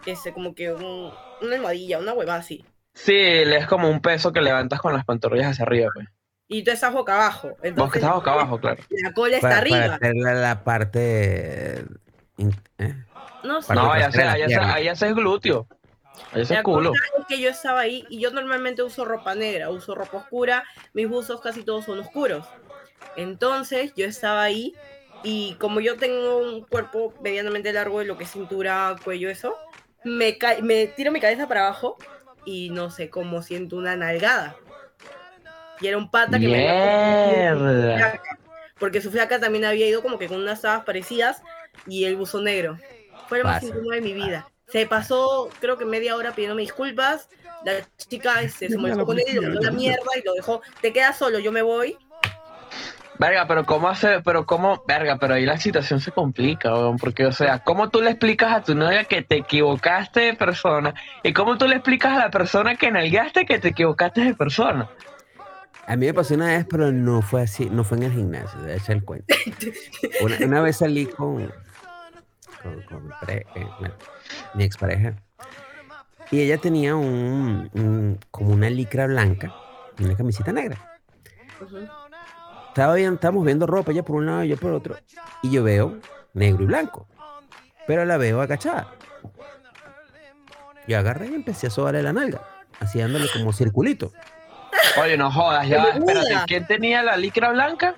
Ese, como que un- una almohadilla, una hueva así. Sí, es como un peso que levantas con las pantorrillas hacia arriba, pues. Y tú estás boca abajo. Entonces, Vos que estás boca abajo, claro. La cola está Para, arriba. para hacer la, la parte. eh, ¿eh? No sé. No, la ahí haces, pierna. ahí haces glúteo. Ahí haces La culo. es que yo estaba ahí y yo normalmente uso ropa negra, uso ropa oscura, mis buzos casi todos son oscuros. Entonces yo estaba ahí y como yo tengo un cuerpo medianamente largo de lo que es cintura, cuello, eso, me, me tiro mi cabeza para abajo y no sé cómo siento una nalgada. Y era un pata que me Mierda. flaca, porque su flaca también había ido como que con unas sábanas parecidas y el buzo negro. Fue lo más incómodo de mi vida. Se pasó, creo que media hora pidiéndome disculpas. La chica este, se molestó con él y lo mandó a la mierda y lo dejó. Te quedas solo, yo me voy. Verga, pero cómo hace, pero cómo, verga, pero ahí la situación se complica, weón, porque, o sea, ¿cómo tú le explicas a tu novia que te equivocaste de persona? ¿Y cómo tú le explicas a la persona que nalgaste que te equivocaste de persona? A mí me pasó una vez, pero no fue así, no fue en el gimnasio, de echar el cuento. Una, una vez salí con, con, con mi, pare- eh, bueno, mi expareja y ella tenía un, un- como una licra blanca y una camiseta negra. Estaba bien, estábamos viendo ropa, ella por un lado y yo por otro, y yo veo negro y blanco, pero la veo agachada. Yo agarré y empecé a sobarle la nalga, así dándole como circulito. Oye, no jodas, ya, espérate. ¿quién tenía la licra blanca?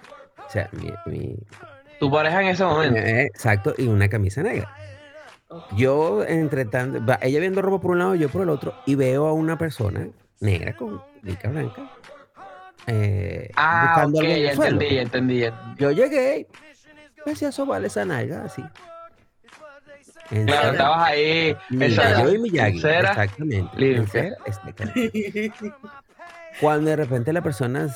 O sea, mi, mi- Tu pareja en ese momento. eh, exacto, y una camisa negra. Yo, entre tanto, va- ella viendo ropa por un lado, yo por el otro, y veo a una persona negra con licra blanca eh, Ah, buscando ya entendí, ya entendí. ya entendí. Yo llegué, empecé a sobarle esa nalga así. En Claro, cera. estabas ahí. Mira, yo y Miyagi, cera exactamente. limpia. cera. Cuando de repente la persona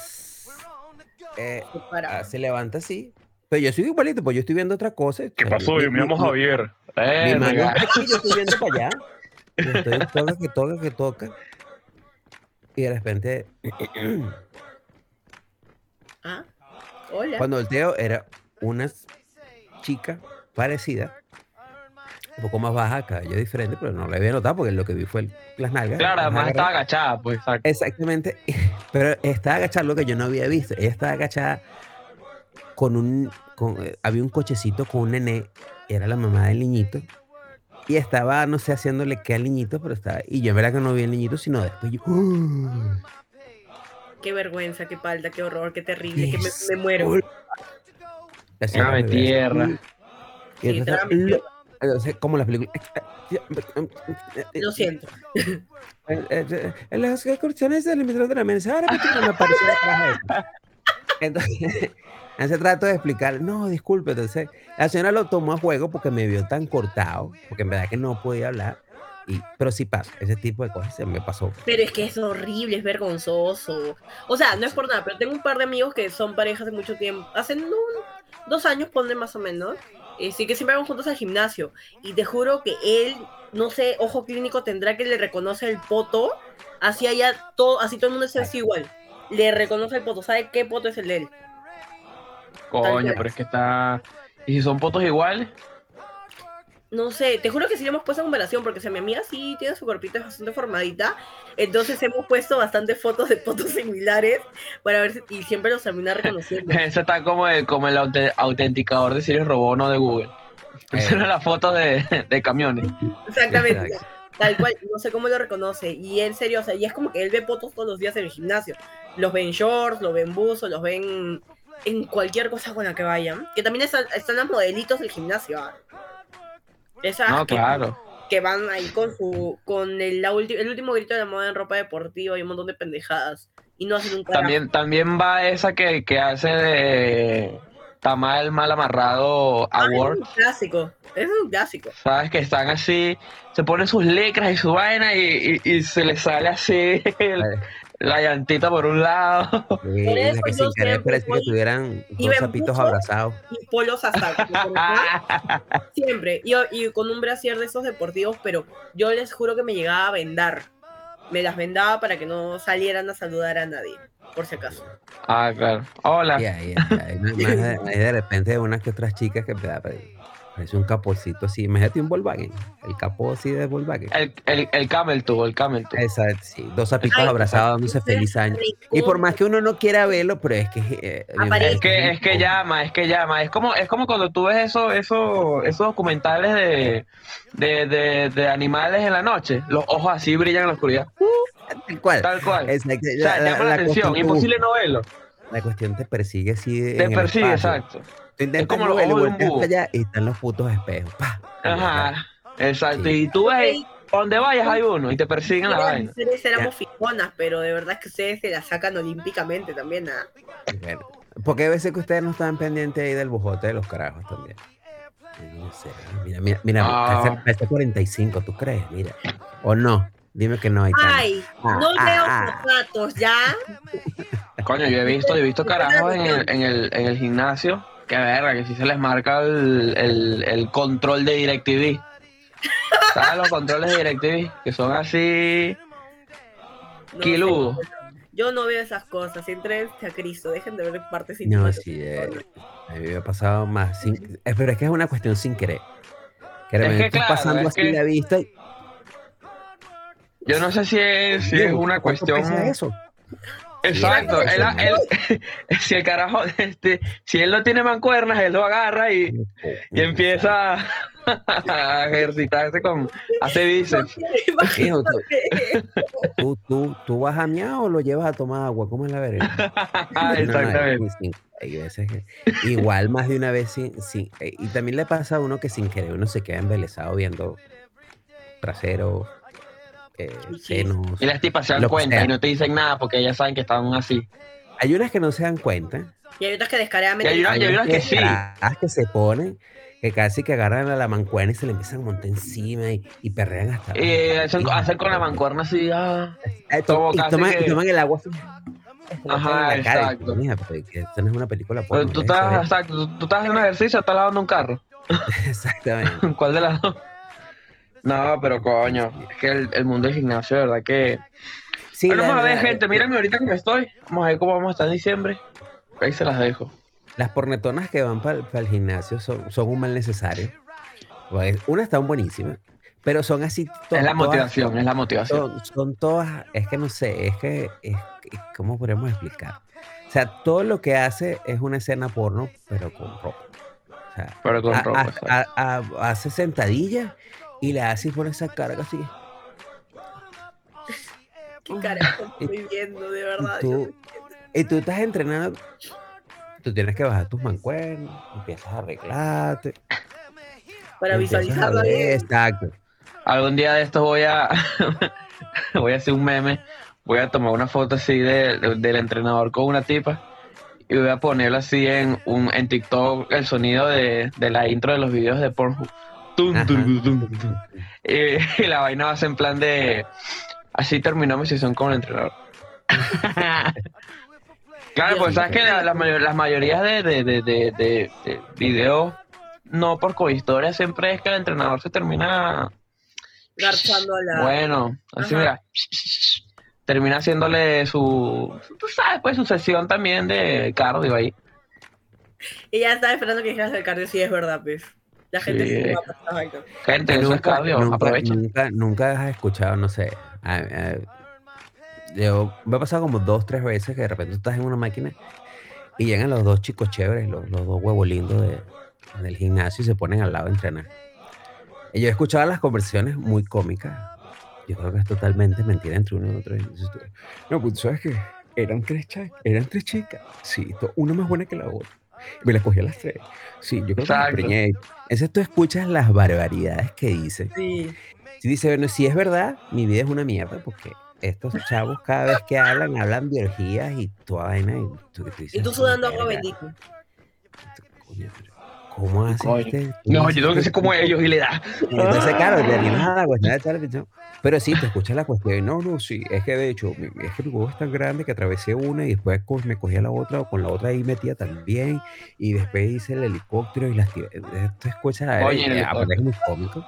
eh, ah, se levanta así, pero yo soy igualito, pues yo estoy viendo otra cosa. ¿Qué sea, pasó? Yo me llamo Javier. Mi mano Verga. está aquí, yo estoy viendo para allá. Estoy toca, que toca, que toca. Y de repente, Ah, hola. cuando volteo, era una chica parecida, un poco más baja, cabello diferente, pero no la había notado porque lo que vi fue el- las nalgas. Claro, las además estaba agachada, pues, exacto. Exactamente. Pero estaba agachada lo que yo no había visto. Ella estaba agachada con un. Con, eh, había un cochecito con un nené. Era la mamá del niñito. Y estaba, no sé, haciéndole qué al niñito, pero estaba. Y yo en verdad que no vi el niñito, sino después yo. ¡uh! Qué vergüenza, qué palda, qué horror, qué terrible, que me, me muero. La tierra. Y Sí, entonces, entonces, como la película. Lo siento. En las excursiones del emisor de la mesa, ahora me apareció. Entonces, hace trato de explicar, no, disculpe, entonces, la señora lo tomó a juego porque me vio tan cortado, porque en verdad que no podía hablar, y, pero sí pasa, ese tipo de cosas se me pasó. Pero es que es horrible, es vergonzoso. O sea, no es por nada, pero tengo un par de amigos que son parejas de mucho tiempo. Hacen un- dos años, ponle más o menos. Eh, sí que siempre van juntos al gimnasio. Y te juro que él, no sé, ojo clínico tendrá que le reconoce el poto. Así allá todo, así todo el mundo es así igual. Le reconoce el poto, sabe qué poto es el de él. Coño, pero es que está. ¿Y si son potos iguales? No sé, te juro que sí le hemos puesto en comparación, porque si mi amiga sí tiene su cuerpito bastante formadita, entonces hemos puesto bastantes fotos de fotos similares para ver si, y siempre los termina reconociendo. Ese está como el, como el aute- autenticador de Sirius Robot, no de Google. Esa era la foto de, de camiones. Exactamente. Exacto. Tal cual, no sé cómo lo reconoce. Y en serio, o sea, y es como que él ve fotos todos los días en el gimnasio. Los ve en shorts, los ve en buzo, los ven en cualquier cosa con la que vayan. Que también están, están los modelitos del gimnasio. ¿ah? Esas No, que, claro. que van ahí con su con el, la ulti- el último grito de la moda en ropa deportiva y un montón de pendejadas. Y no hacen un carajo. También, también va esa que, que hace de Tamal mal amarrado Ah, Award. Es un clásico. Es un clásico. ¿Sabes? Que están así, se ponen sus lecras y su vaina y, y- y se les sale así el- la llantita por un lado. Sí, Por eso que yo sin querer que tuvieran dos buzo. abrazados. Y polos hasta. Siempre. Y, y con un brasier de esos deportivos, pero yo les juro que me llegaba a vendar. Me las vendaba para que no salieran a saludar a nadie, por si acaso. ah, claro. Hola. Y ahí, ahí, ahí, más de, ahí de repente unas que otras chicas que me da- parece un capocito así. Imagínate un Volkswagen, el capó así de Volkswagen. El, el, el camel tubo, el camel tubo. Exacto, sí. Dos sapitos Ay, abrazados dándose feliz año. Y por más que uno no quiera verlo, pero es que... eh. Es que, es que llama, es que llama. Es como, es como cuando tú ves eso, eso, esos documentales de, de, de, de animales en la noche. Los ojos así brillan en la oscuridad. Tal cual. Tal cual. Exacto. O sea, llama la, atención. Imposible no verlo. La cuestión te persigue así. Te en persigue, exacto. Tú intentas como volteas búho. para allá y están los putos espejos. ¡Pah! Ajá. Exacto. Sí. Y tú ves, donde vayas hay uno y te persiguen la vaina. éramos fijonas, pero de verdad que ustedes se la sacan olímpicamente también. ¿ah? Bueno, porque hay veces que ustedes no estaban pendientes ahí del bujote de los carajos también. No sé, mira, mira, mira, Ah. parece- parece 45, ¿tú crees? Mira. ¿O no? Dime que no hay tanto. Ay, Ah, no ah, veo ah. zapatos, ¿ya? Coño, yo he visto, yo he visto carajos en el, en el, en el gimnasio. Que verga, que si se les marca el, el, el control de DirecTV. ¿Sabes los controles de DirecTV? Que son así. No. Yo no veo esas cosas. Siempre a Cristo. Dejen de ver partes No, íntimas. sí, eh, a mí me ha pasado más sin... eh, Pero es que es una cuestión sin querer. Que Es que estás claro, pasando es así que- la vista y... Yo no sé si es, si es una ¿cuánto cuestión. pesa eso? Exacto. Sí, él- sí, él- si el carajo, este, si él no tiene mancuernas, él lo agarra y, y empieza a ejercitarse con. hace bíceps. Hijo, tú, tú, tú, tú vas a miar o lo llevas a tomar agua, ¿cómo es la verga? No, no, Exactamente. sí, sí, hay veces que- igual más de una vez sin, sin- eh, y también le pasa a uno que sin querer uno se queda embelesado viendo trasero, eh, Sí. senos. Y las tipas se dan que cuenta y no te dicen nada porque ellas saben que están así. Hay unas que no se dan cuenta. Y hay otras que descaradamente. Y hay una- Hay unas que sí. carajas que se ponen, que casi que agarran a la mancuerna y se le empiezan a montar encima y, y perrean hasta. Y Eh, hacen, hacen con la mancuerna así. ah. Eh, to- y, casi toman, y que- toman el agua así. Ajá, en la cara, y exacto. tú, "Mija, pero que esto no es una película porno, tú estás, ver". exacto, tú, tú estás haciendo ejercicio o estás lavando un carro. Exactamente. ¿Cuál de las dos? No, pero coño, es que el, el mundo del gimnasio, de verdad que. Sí, bueno, vamos a ver, gente, mírenme ahorita cómo estoy. Vamos a ver cómo vamos a estar en diciembre. Ahí se las dejo. Las pornetonas que van para el gimnasio son, son un mal necesario. Pues, una están buenísimas, pero son así to- Es la todas- motivación, es la motivación. Son, son todas, es que no sé, es que, es, ¿cómo podemos explicar? O sea, todo lo que hace es una escena porno, pero con ropa. O sea, Pero con a- ropa, a- a- hace sentadillas y le hace por esa cara así. ¿Qué carajo estoy viendo, de verdad? Y tú, y estás entrenando, tú tienes que bajar tus mancuernas, empiezas a arreglarte. Para visualizarlo bien. Exacto. Algún día de estos voy a. voy a hacer un meme. Voy a tomar una foto así de- de- del entrenador con una tipa. Y voy a ponerlo así en, un, en TikTok, el sonido de, de la intro de los videos de Pornhub. Tum, Ajá. tum, tum, tum. Y, y la vaina va a ser en plan de. Así terminó mi sesión con el entrenador. claro, pues sabes que la- la mayor- las mayorías de, de, de, de, de- de videos, no por cohistoria, siempre es que el entrenador se termina. Garchando a la. Bueno, así Ajá. mira. Termina haciéndole su. Tú sabes, pues su sesión también de cardio ahí. Y ya estaba esperando que dijeras el cardio, sí, es verdad, pues. La gente Sí. sí, va a pasar alto. Gente, eso es cardio, nunca, aprovecha. nunca, nunca has escuchado, no sé. a- a- yo me ha pasado como dos, tres veces que de repente estás en una máquina y llegan los dos chicos chéveres, los, los dos huevos lindos de- del gimnasio y se ponen al lado a entrenar. Y yo he escuchado las conversaciones muy cómicas. Yo creo que es totalmente mentira entre uno y otro. No, pues tú sabes que eran tres, eran tres chicas. Sí, to- una más buena que la otra. Me las cogí a las tres. Sí, yo creo que Exacto. preñé. Entonces tú escuchas las barbaridades que dicen. Sí. Si dice, bueno, si es verdad, mi vida es una mierda porque estos chavos cada vez que hablan, hablan de orgías y toda vaina. Y tú, tú dices, Y tú sudando agua "Verga, bendita. ¿Cómo Coño. este? No, ¿Cómo yo tengo que ser como ellos y le da. Entonces, claro, te animas a la cuestión de echarle pichón. Pero sí, te escuchas la cuestión. No, no, sí. Es que de hecho, es que mi huevo es tan grande que atravesé una y después me cogía la otra, o con la otra ahí metía también. Y después hice el helicóptero y las tiré. Esto escuchas Oye, es muy cómico.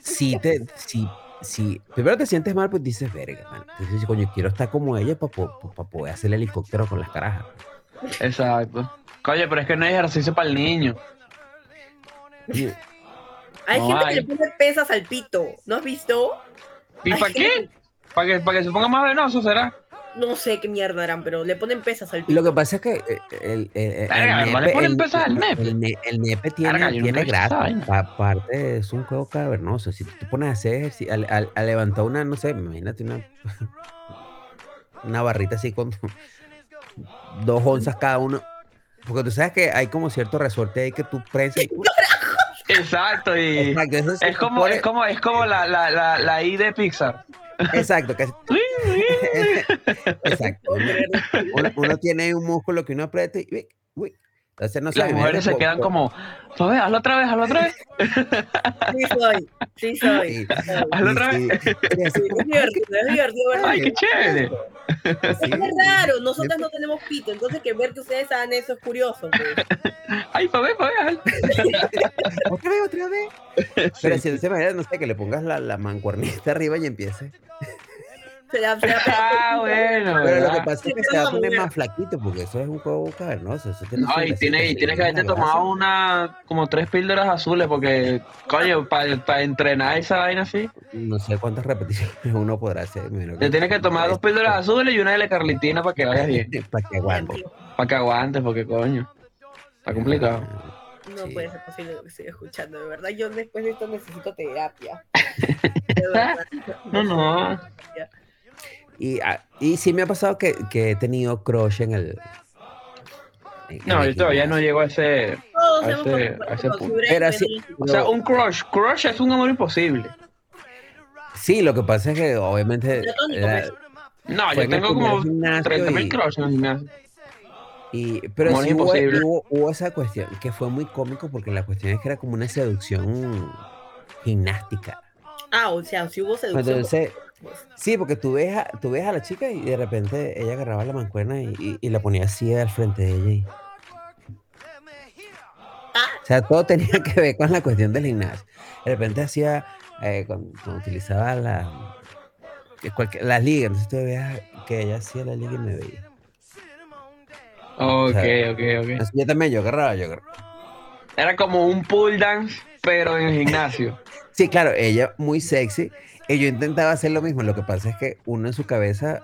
Sí, te, sí, sí. Primero te sientes mal, pues dices, verga, man. Entonces, coño, quiero estar como ella para poder hacer el helicóptero con las carajas. Exacto. Coño, pero es que no hay ejercicio para el niño. Hay No gente hay. que le pone pesas al pito. ¿No has visto? ¿Y para qué? ¿Para que, ¿Para que se ponga más venoso será? No sé qué mierda harán, pero le ponen pesas al Y pito. lo que pasa es que eh, el, el, el, el ¿no le ponen el- pesas al nepe? el ne- el nepe tiene, tiene grasa. Aparte, es un juego cavernoso. Si tú te pones a hacer ejercicio, al- al- a, levantar una, no sé, imagínate una, una barrita así con dos onzas cada uno. Porque tú sabes que hay como cierto resorte ahí que tú prensas. y- Exacto, y Exacto, eso se es como, es como, es como la, la, la, la I de Pixar. Exacto, que- exacto. Uno, tiene un músculo que uno aprieta y uy, Entonces, no sé, Las mujeres se quedan como, Fabe, hazlo otra vez, hazlo otra vez. Sí soy, sí soy. Sí. Hazlo otra sí, vez. sí, Es divertido, es divertido, ¿verdad? Ay, qué chévere. sí. Es raro, nosotras no tenemos pito, entonces que ver que ustedes hagan eso es curioso. pues. Ay, Fabe, hazlo. Otra vez, otra vez. Pero si de esa manera, no sé, que le pongas la, la mancuernita arriba y empiece. Será, será Ah, bueno, Pero lo que pasa es que se va a poner más flaquito, porque eso es un juego cavernoso. Eso tiene No, su y grasita, tiene, tienes que haberte tomado una, como tres píldoras azules, porque, coño, para entrenar esa vaina así, No sé cuántas repeticiones uno podrá hacer. te tienes que tomar dos píldoras azules y una de la carlitina para que vayas bien, Para que aguante. para que aguantes, porque, coño, está complicado. No Sí. puede ser posible lo que estoy escuchando, de verdad. Yo después de esto necesito terapia. De verdad. No, no. Y, ah, y sí me ha pasado que, que he tenido crush en el. en- No, el yo todavía no llego a ese... Todos A hemos ese- a ese punto. octubre, Pero pero sí- O sea, un crush, crush es un amor imposible. Sí, lo que pasa es que obviamente. La-. No, yo tengo como gimnasio 30 mil y- crush en el gimnasio. Y, pero sí hubo, hubo, hubo esa cuestión que fue muy cómico porque la cuestión es que era como una seducción gimnástica. Ah, o sea, si hubo seducción. Entonces, sí, porque tú ves, a, tú ves a la chica y de repente ella agarraba la mancuerna y, y- y la ponía así al frente de ella. y-. O sea, todo tenía que ver con la cuestión del gimnasio. De repente hacía, eh, cuando, cuando utilizaba la, las ligas, entonces tú veías que ella hacía la liga y me veía. Ok, sea, ok, ok. Yo también, yo agarraba, yo agarraba. Era como un pull dance, pero en el gimnasio. Sí, claro, ella muy sexy. Y yo intentaba hacer lo mismo. Lo que pasa es que uno en su cabeza.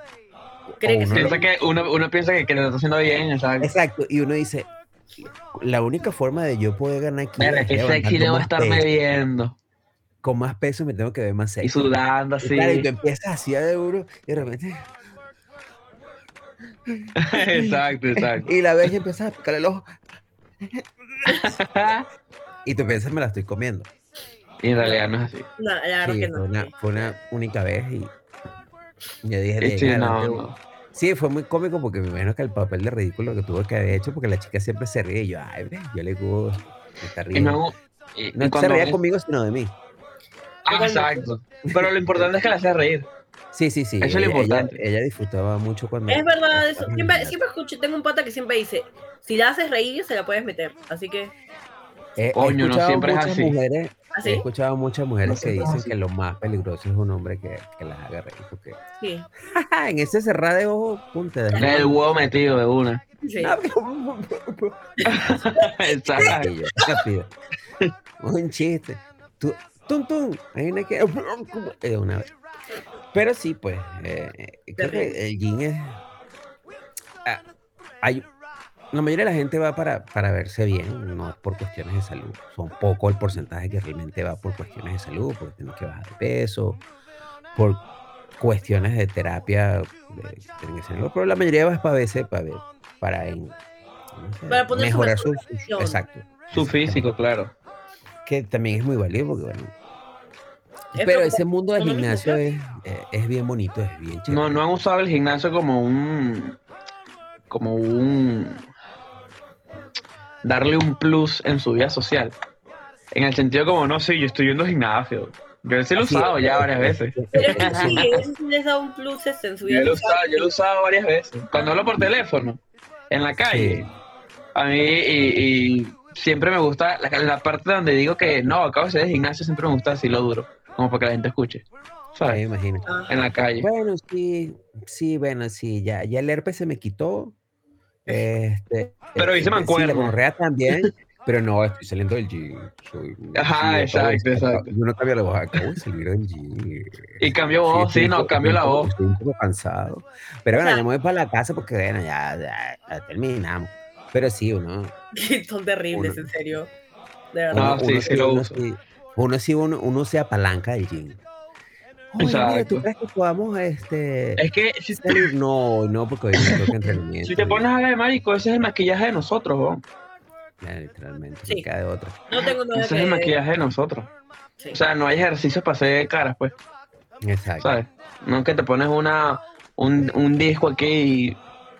Cree que uno- Piensa que uno, uno piensa que, que lo está haciendo bien, exacto. Exacto. Y uno dice: La única forma de yo poder ganar aquí. Mira, es que sexy debo más estarme peso. viendo. Con más peso me tengo que ver más Y sexy. sudando Y así. claro, y tú empiezas así a de duro y de repente. exacto, exacto. Y la ves y empiezas a picarle el ojo. Y tú piensas, me la estoy comiendo. Y en realidad no es así. No, la verdad Sí, que fue, no. una, fue una única vez y. Yo dije, sí, no. Sí, fue muy cómico porque me imagino que el papel de ridículo que tuve que haber hecho, porque la chica siempre se ríe y yo, ay, ve, yo le gusto, me está Y riendo. no, y- y no se reía ves- conmigo, sino de mí. Ah, exacto. Pero lo importante es que la haces reír. Sí, sí, sí. Eso es lo ella, ella- importante. Ella, disfrutaba mucho cuando. Es verdad, eso. Siempre, siempre escucho, tengo un pata que siempre dice, si la haces reír, se la puedes meter. Así que, he Coño, no siempre es así. Mujeres, así, He escuchado muchas mujeres No que dicen que lo más peligroso es un hombre que, que las haga reír. Porque sí. en ese cerrar de ojos, punta de El huevo metido de una. sí. Exacto. Un chiste. Tú, tum, tum. Hay una que. De una vez. Pero sí, pues. eh, eh, creo que el gym es. ah, hay, la mayoría de la gente va para, para verse bien, no es por cuestiones de salud. Son poco el porcentaje que realmente va por cuestiones de salud, porque tienes que bajar de peso, por cuestiones de terapia. de- que tienen que hacerlo, pero la mayoría va para verse, para ver, para, en- no sé, Para poner mejorar su, exacto Su físico, claro. que también es muy válido porque bueno pero ese mundo del gimnasio es, eh, es bien bonito es bien chévere No, no han usado el gimnasio como un. como un. Darle un plus en su vida social. En el sentido como, no sé, yo estoy yendo al gimnasio. Yo sí lo he usado ya varias veces. Pero es que sí, eso sí les da un plus en su Yo vida. lo he usado, yo lo he usado varias veces. Cuando hablo por teléfono, en la calle, a mí y, y siempre me gusta la, la parte donde digo que no, acabo de ser de gimnasio, siempre me gusta decirlo duro, como para que la gente escuche. ¿Sabes? imagino En la calle. bueno sí sí bueno sí ya ya el herpes se me quitó este Pero hice sí, mancuerna. la gonorrea también pero no estoy saliendo del gym soy, Ajá, sí, exacto, exacto. yo no cambio la voz acabo de salir del gym Y cambio voz, sí, estoy no, cambio la voz. Estoy un poco cansado. Pero bueno, ya me voy para la casa porque bueno, ya, ya- ya terminamos. Pero sí, uno. son terribles, Uno. en serio. De verdad. No, uno, sí, uno sí lo uno uso. sí- uno sí, uno, uno se apalanca del gym. Oye, mira. ¿tú crees que podamos este, Es que si, salir? No, no, porque hoy me toca entrenamiento. si te pones a ver, marico, ese es el maquillaje de nosotros, ¿no? Ya, literalmente, Sí. queda de otra. No tengo nada Ese que es el maquillaje de nosotros. sí. O sea, no hay ejercicios para hacer caras, pues, Exacto. ¿sabes? No es que te pones una, un, un disco aquí y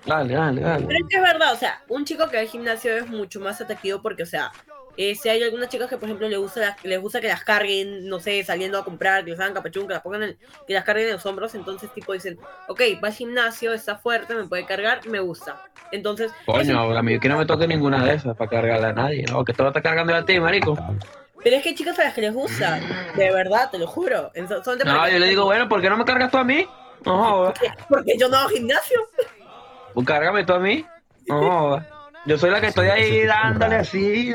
Dale, dale, dale. Pero es que es verdad, o sea, un chico que va al gimnasio es mucho más atractivo porque, o sea, eh, si hay algunas chicas que, por ejemplo, les gusta, las- les gusta que las carguen, no sé, saliendo a comprar, que les hagan capachún, que las pongan, en- que las carguen en los hombros, entonces, tipo, dicen, ok, va al gimnasio, está fuerte, me puede cargar, me gusta. Entonces, Coño, a mí que no me toque ninguna de esas para cargarle a nadie, ¿no? Que todo está cargando a ti, marico. pero es que hay chicas a las que les gusta, de verdad, te lo juro. En- solamente No, yo le digo, bueno, ¿por qué no me cargas tú a mí? No. Porque yo no hago gimnasio. Pues cárgame tú a mí. No. Yo soy la que estoy ahí dándole así.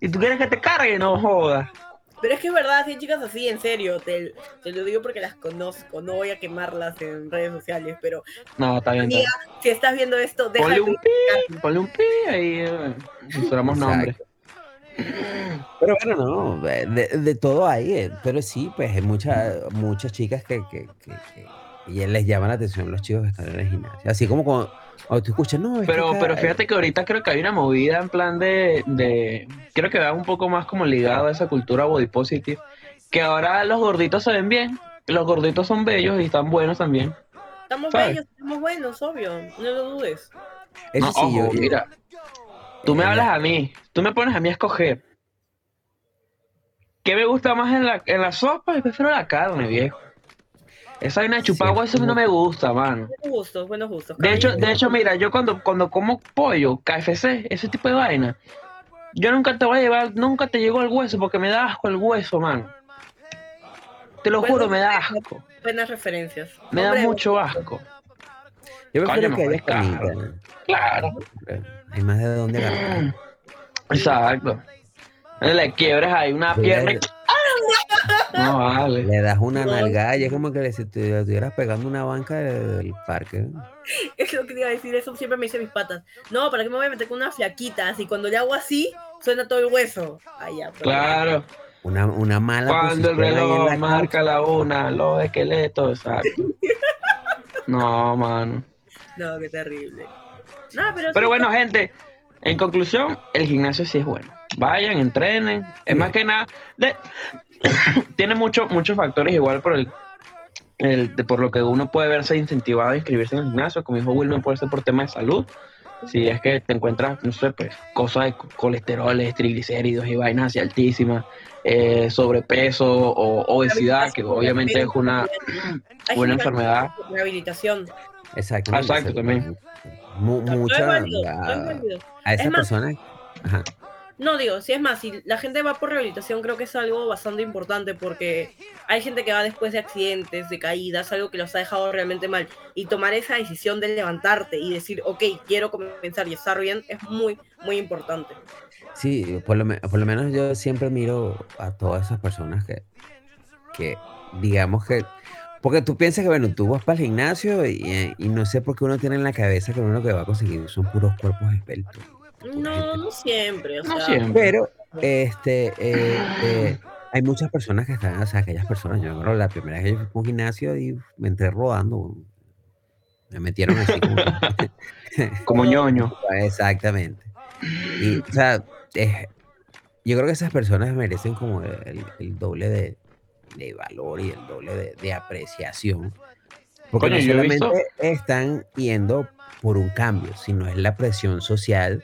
¿Eh? Y tú quieres que te cargue, no jodas. Pero es que es verdad, si hay chicas así, en serio, te, te lo digo porque las conozco, no voy a quemarlas en redes sociales, pero No, está bien. amiga, si estás viendo esto, deja Ponle un pi, ponle un pi ahí. eh, Censuramos nombres. Pero bueno, no, de, de todo hay, eh, pero sí, pues hay muchas muchas chicas que, que, que, que- y les llama la atención los chicos que están en el gimnasio. Así como cuando, no, es Pero, pero fíjate que ahorita creo que hay una movida en plan de, de creo que va un poco más como ligado a esa cultura body positive, que ahora los gorditos se ven bien, los gorditos son bellos y están buenos también. Estamos ¿sabes? bellos, estamos buenos, obvio, no lo dudes. Eso No, sí, ojo, yo- yo- mira, tú me hablas a mí, tú me pones a mí a escoger. ¿Qué me gusta más en la, en la sopa? Yo prefiero la carne, viejo. Esa vaina de chupar Sí, es hueso a mí no me gusta, mano. Buenos gustos, buenos gustos. De hecho, de hecho, mira, yo cuando, cuando como pollo, KFC, ese tipo de vaina, yo nunca te voy a llevar, nunca te llego al hueso porque me da asco el hueso, mano. Te lo Bueno, juro, me da asco. buenas referencias. Me da mucho asco. yo prefiero que haya caro. Claro. Hay más de dónde agarrar. Exacto. Le quiebras ahí una pierna. No vale. Le das una No. nalgada y es como que si te estuvieras pegando una banca de- del parque. Es lo que te iba a decir, eso siempre me dicen mis patas. No, ¿para qué me voy a meter con una flaquita? Así cuando le hago así, suena todo el hueso. Ay, ya, pero- Claro. Una, una mala Cuando el reloj la marca la una, los esqueletos, exacto. No, mano. No, qué terrible. No, pero, Pero sí, bueno, gente, en conclusión, el gimnasio sí es bueno. Vayan, entrenen. Es más que nada, de- tiene mucho- muchos factores igual por el, el- de- por lo que uno puede verse incentivado a inscribirse en el gimnasio. Como dijo Wilmer, puede ser por tema de salud. Si es que te encuentras, no sé, pues, cosas de co- colesteroles, triglicéridos y vainas así altísimas, eh, sobrepeso o obesidad, que obviamente es una, una enfermedad. Rehabilitación. Exactamente. Exacto, también. Mucha, a, a esas Es más- personas. Ajá. No, digo, si es más, si la gente va por rehabilitación, creo que es algo bastante importante porque hay gente que va después de accidentes, de caídas, algo que los ha dejado realmente mal. Y tomar esa decisión de levantarte y decir, ok, quiero comenzar y estar bien, es muy, muy importante. Sí, por lo, menos yo siempre miro a todas esas personas que, que digamos que, porque tú piensas que, bueno, tú vas para el gimnasio y, no sé por qué uno tiene en la cabeza que uno lo que va a conseguir son puros cuerpos esbeltos. No, no siempre. O No sea, siempre. Pero, este, eh, eh, hay muchas personas que están, o sea, aquellas personas, yo creo la primera vez que yo fui a un gimnasio y me entré rodando, me metieron así como... Como ñoño. Exactamente. Y, o sea, es- yo creo que esas personas merecen como el, el doble de, de valor y el doble de, de apreciación. Porque Coño, no solamente están yendo por un cambio, sino es la presión social.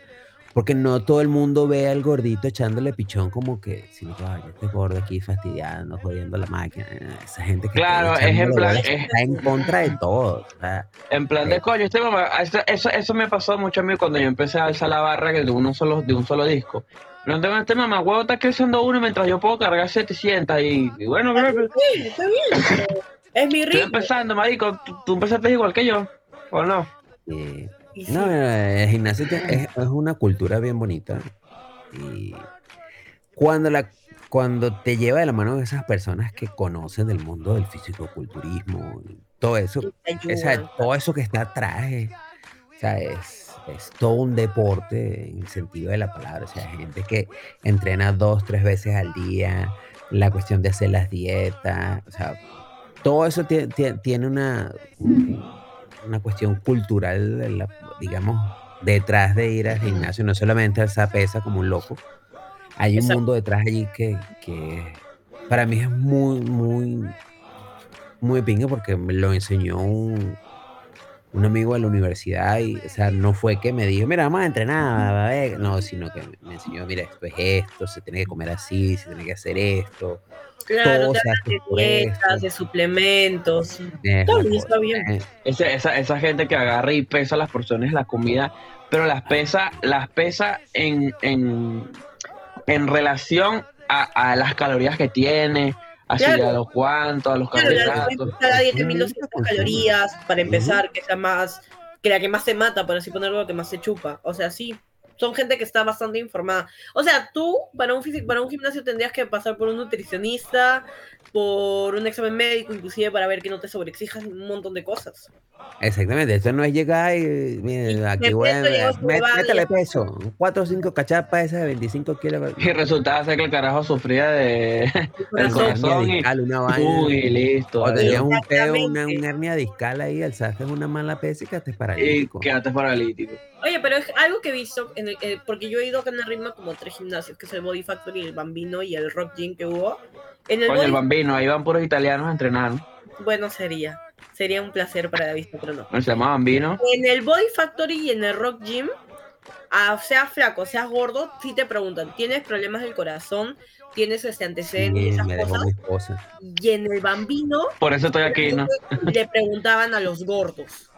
Porque no todo el mundo ve al gordito echándole pichón como que, si no, "Ay, este gordo aquí fastidiando, jodiendo la máquina. Esa gente que Claro, está es en echándole plan- bolas es- está en contra de todo. o sea, En plan de coño, este mamá, eso, eso, eso me pasó mucho a mí cuando yo empecé a alzar la barra de uno solo, de un solo disco. No tengo este mamá, huevo está creciendo uno mientras yo puedo cargar 700 y, y bueno, creo que Sí, está bien. pero Es mi estoy ritmo. empezando, marico, tú, tú empezaste igual que yo, ¿o no? eh, sí, No, el gimnasio es, es una cultura bien bonita. Y cuando, la, cuando te lleva de la mano esas personas que conocen del mundo del fisicoculturismo, todo eso, o sea, todo eso que está atrás, eh, o sea, es, es todo un deporte en el sentido de la palabra. O sea, gente que entrena dos, tres veces al día, la cuestión de hacer las dietas, o sea, todo eso tie- tie- tiene una, una cuestión cultural, la- digamos, detrás de ir al gimnasio, no solamente alzar pesa como un loco. Hay un mundo detrás allí que, que para mí es muy, muy, muy pingue porque me lo enseñó un, un amigo de la universidad y, o sea, no fue que me dijo, mira, vamos a entrenar, a ver", no, sino que me- enseñó, mira, esto es esto, se tiene que comer así, se tiene que hacer esto. Claro, todo de dietas, de suplementos. es Está bien, cosa, está bien. Ese- esa, esa gente que agarra y pesa las porciones de la comida, pero las pesa, las pesa en, en, en relación a, a las calorías que tiene, así Claro. a los cuantos, a los Claro, la carbohidratos. cada dieta Consume, 1200 consume. calorías para empezar, que sea más, que la que más se mata, por así ponerlo, que más se chupa. O sea, sí, son gente que está bastante informada. O sea, tú para un físico, para un gimnasio tendrías que pasar por un nutricionista, por un examen médico, inclusive para ver que no te sobreexijas un montón de cosas. Exactamente, esto no es llegar y, Y aquí voy a, métele peso, 4 o 5 cachapas esas de 25 kilos. Y resultaba ser que el carajo sufría de El corazón, y, discal, una vaina. uy, listo. O tenías un peo, una, hernia discal ahí, alzaste una mala pesa y quedaste Y paralítico. quedaste paralítico. Oye, pero es algo que he visto, en el- eh, porque yo he ido acá en Ritmo como tres gimnasios, que es el Body Factory, el Bambino y el Rock Gym que hubo. En el Coño, el bambino, ahí van puros italianos a entrenar. ¿no? bueno, sería, sería un placer para David, pero no. Se llama bambino. En el Body Factory y en el Rock Gym, seas flaco, seas gordo, sí te preguntan, ¿tienes problemas del corazón? ¿Tienes este antecedente y Sí, esas me dejó cosas? mi esposa. Y en el Bambino Por eso estoy aquí, ¿no? le preguntaban a los gordos.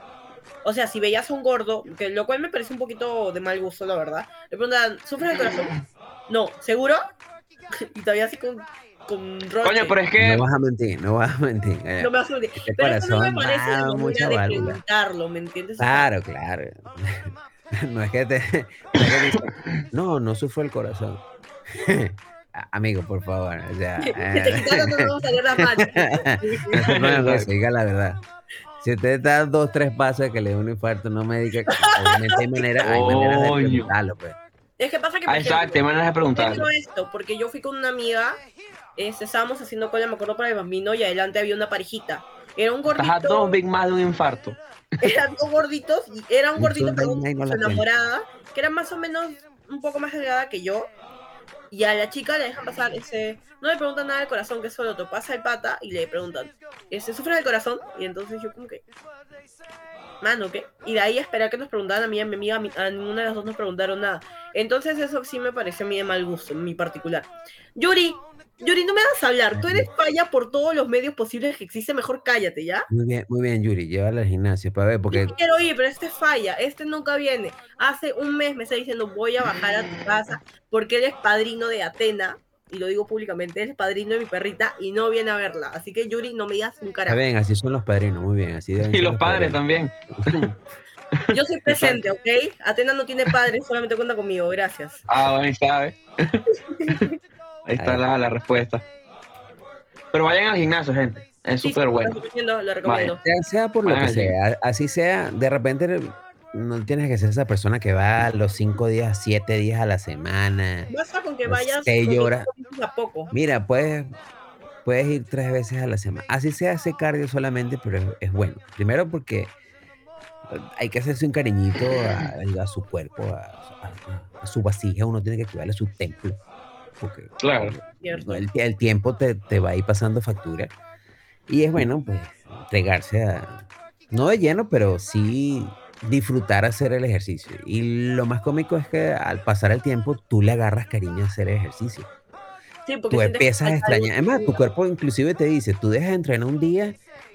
O sea, si veías a un gordo, que lo cual me parece un poquito de mal gusto, la verdad, le preguntaban, ¿sufres del corazón? No, ¿seguro? Y todavía así con, con roche. Coño, pero es que No vas a mentir, no vas a mentir. eh. No me vas a mentir. Este Pero eso no me corazón parece la manera mucha de válvula. preguntarlo, ¿me entiendes? Claro, claro. No es que te. no, es que dice, no, no sufro el corazón. Amigo, por favor. O sea, Si te eh, quitaron, no me vamos a salir las manos. no con eso, diga la verdad. Si usted está dos, tres pasos de que le dé un infarto, no me diga que obviamente hay maneras, hay maneras de preguntarlo, pues. Es que pasa que, Ah, exacto, hay maneras de yo preguntarlo. esto, porque yo fui con una amiga, este, estábamos haciendo cola, me acuerdo, para el bambino, y adelante había una parejita. Era un Estás a dos gordito, Big más de un infarto. eran dos gorditos, y era un gordito no su enamorada, que era más o menos un poco más delgada que yo. Y a la chica le dejan pasar ese. No le preguntan nada del corazón, que solo te pasa el pata y le preguntan, ¿se sufre del corazón? Y entonces yo, como que. Mano, ¿qué? Y de ahí esperar que nos preguntaran a mí, a mi amiga, a, mi- a ninguna de las dos nos preguntaron nada. Entonces eso sí me pareció a mí de mal gusto, en mi particular. Yuri, Yuri, no me das a hablar. Tú eres falla por todos los medios posibles que existen. Mejor cállate, ¿ya? Muy bien, muy bien, Yuri, llévala al gimnasio para ver, porque Yo quiero ir, pero este falla, este nunca viene. Hace un mes me está diciendo voy a bajar a tu casa porque él es padrino de Atena, y lo digo públicamente, él es padrino de mi perrita y no viene a verla. Así que Yuri, no me digas un está carajo. bien, así son los padrinos, muy bien, así deben Y los padres padrinos. también. Yo soy presente, ¿ok? Atena no tiene padre, solamente cuenta conmigo, gracias. Ah, bueno, está, ¿eh? Ahí está la, la respuesta. Pero vayan al gimnasio, gente. Es súper sí, bueno. Lo recomiendo, lo recomiendo. Sea, sea por lo que sea, así sea, de repente no tienes que ser esa persona que va los cinco días, siete días a la semana. Basta con que vayas seis con horas. minutos a poco. Mira, puedes, puedes ir tres veces a la semana. Así sea ese cardio solamente, pero es, es bueno. Primero porque hay que hacerse un cariñito a, a su cuerpo, a, a- a su vasija. Uno tiene que cuidarle su templo. Porque Claro. El, el tiempo te, te va a ir pasando factura. Y es bueno, pues, entregarse a, no de lleno, pero sí disfrutar hacer el ejercicio. Y lo más cómico es que al pasar el tiempo, tú le agarras cariño a hacer ejercicio. Sí, porque Tú empiezas a extrañar. Además, tu cuerpo inclusive te dice, tú dejas de entrenar un día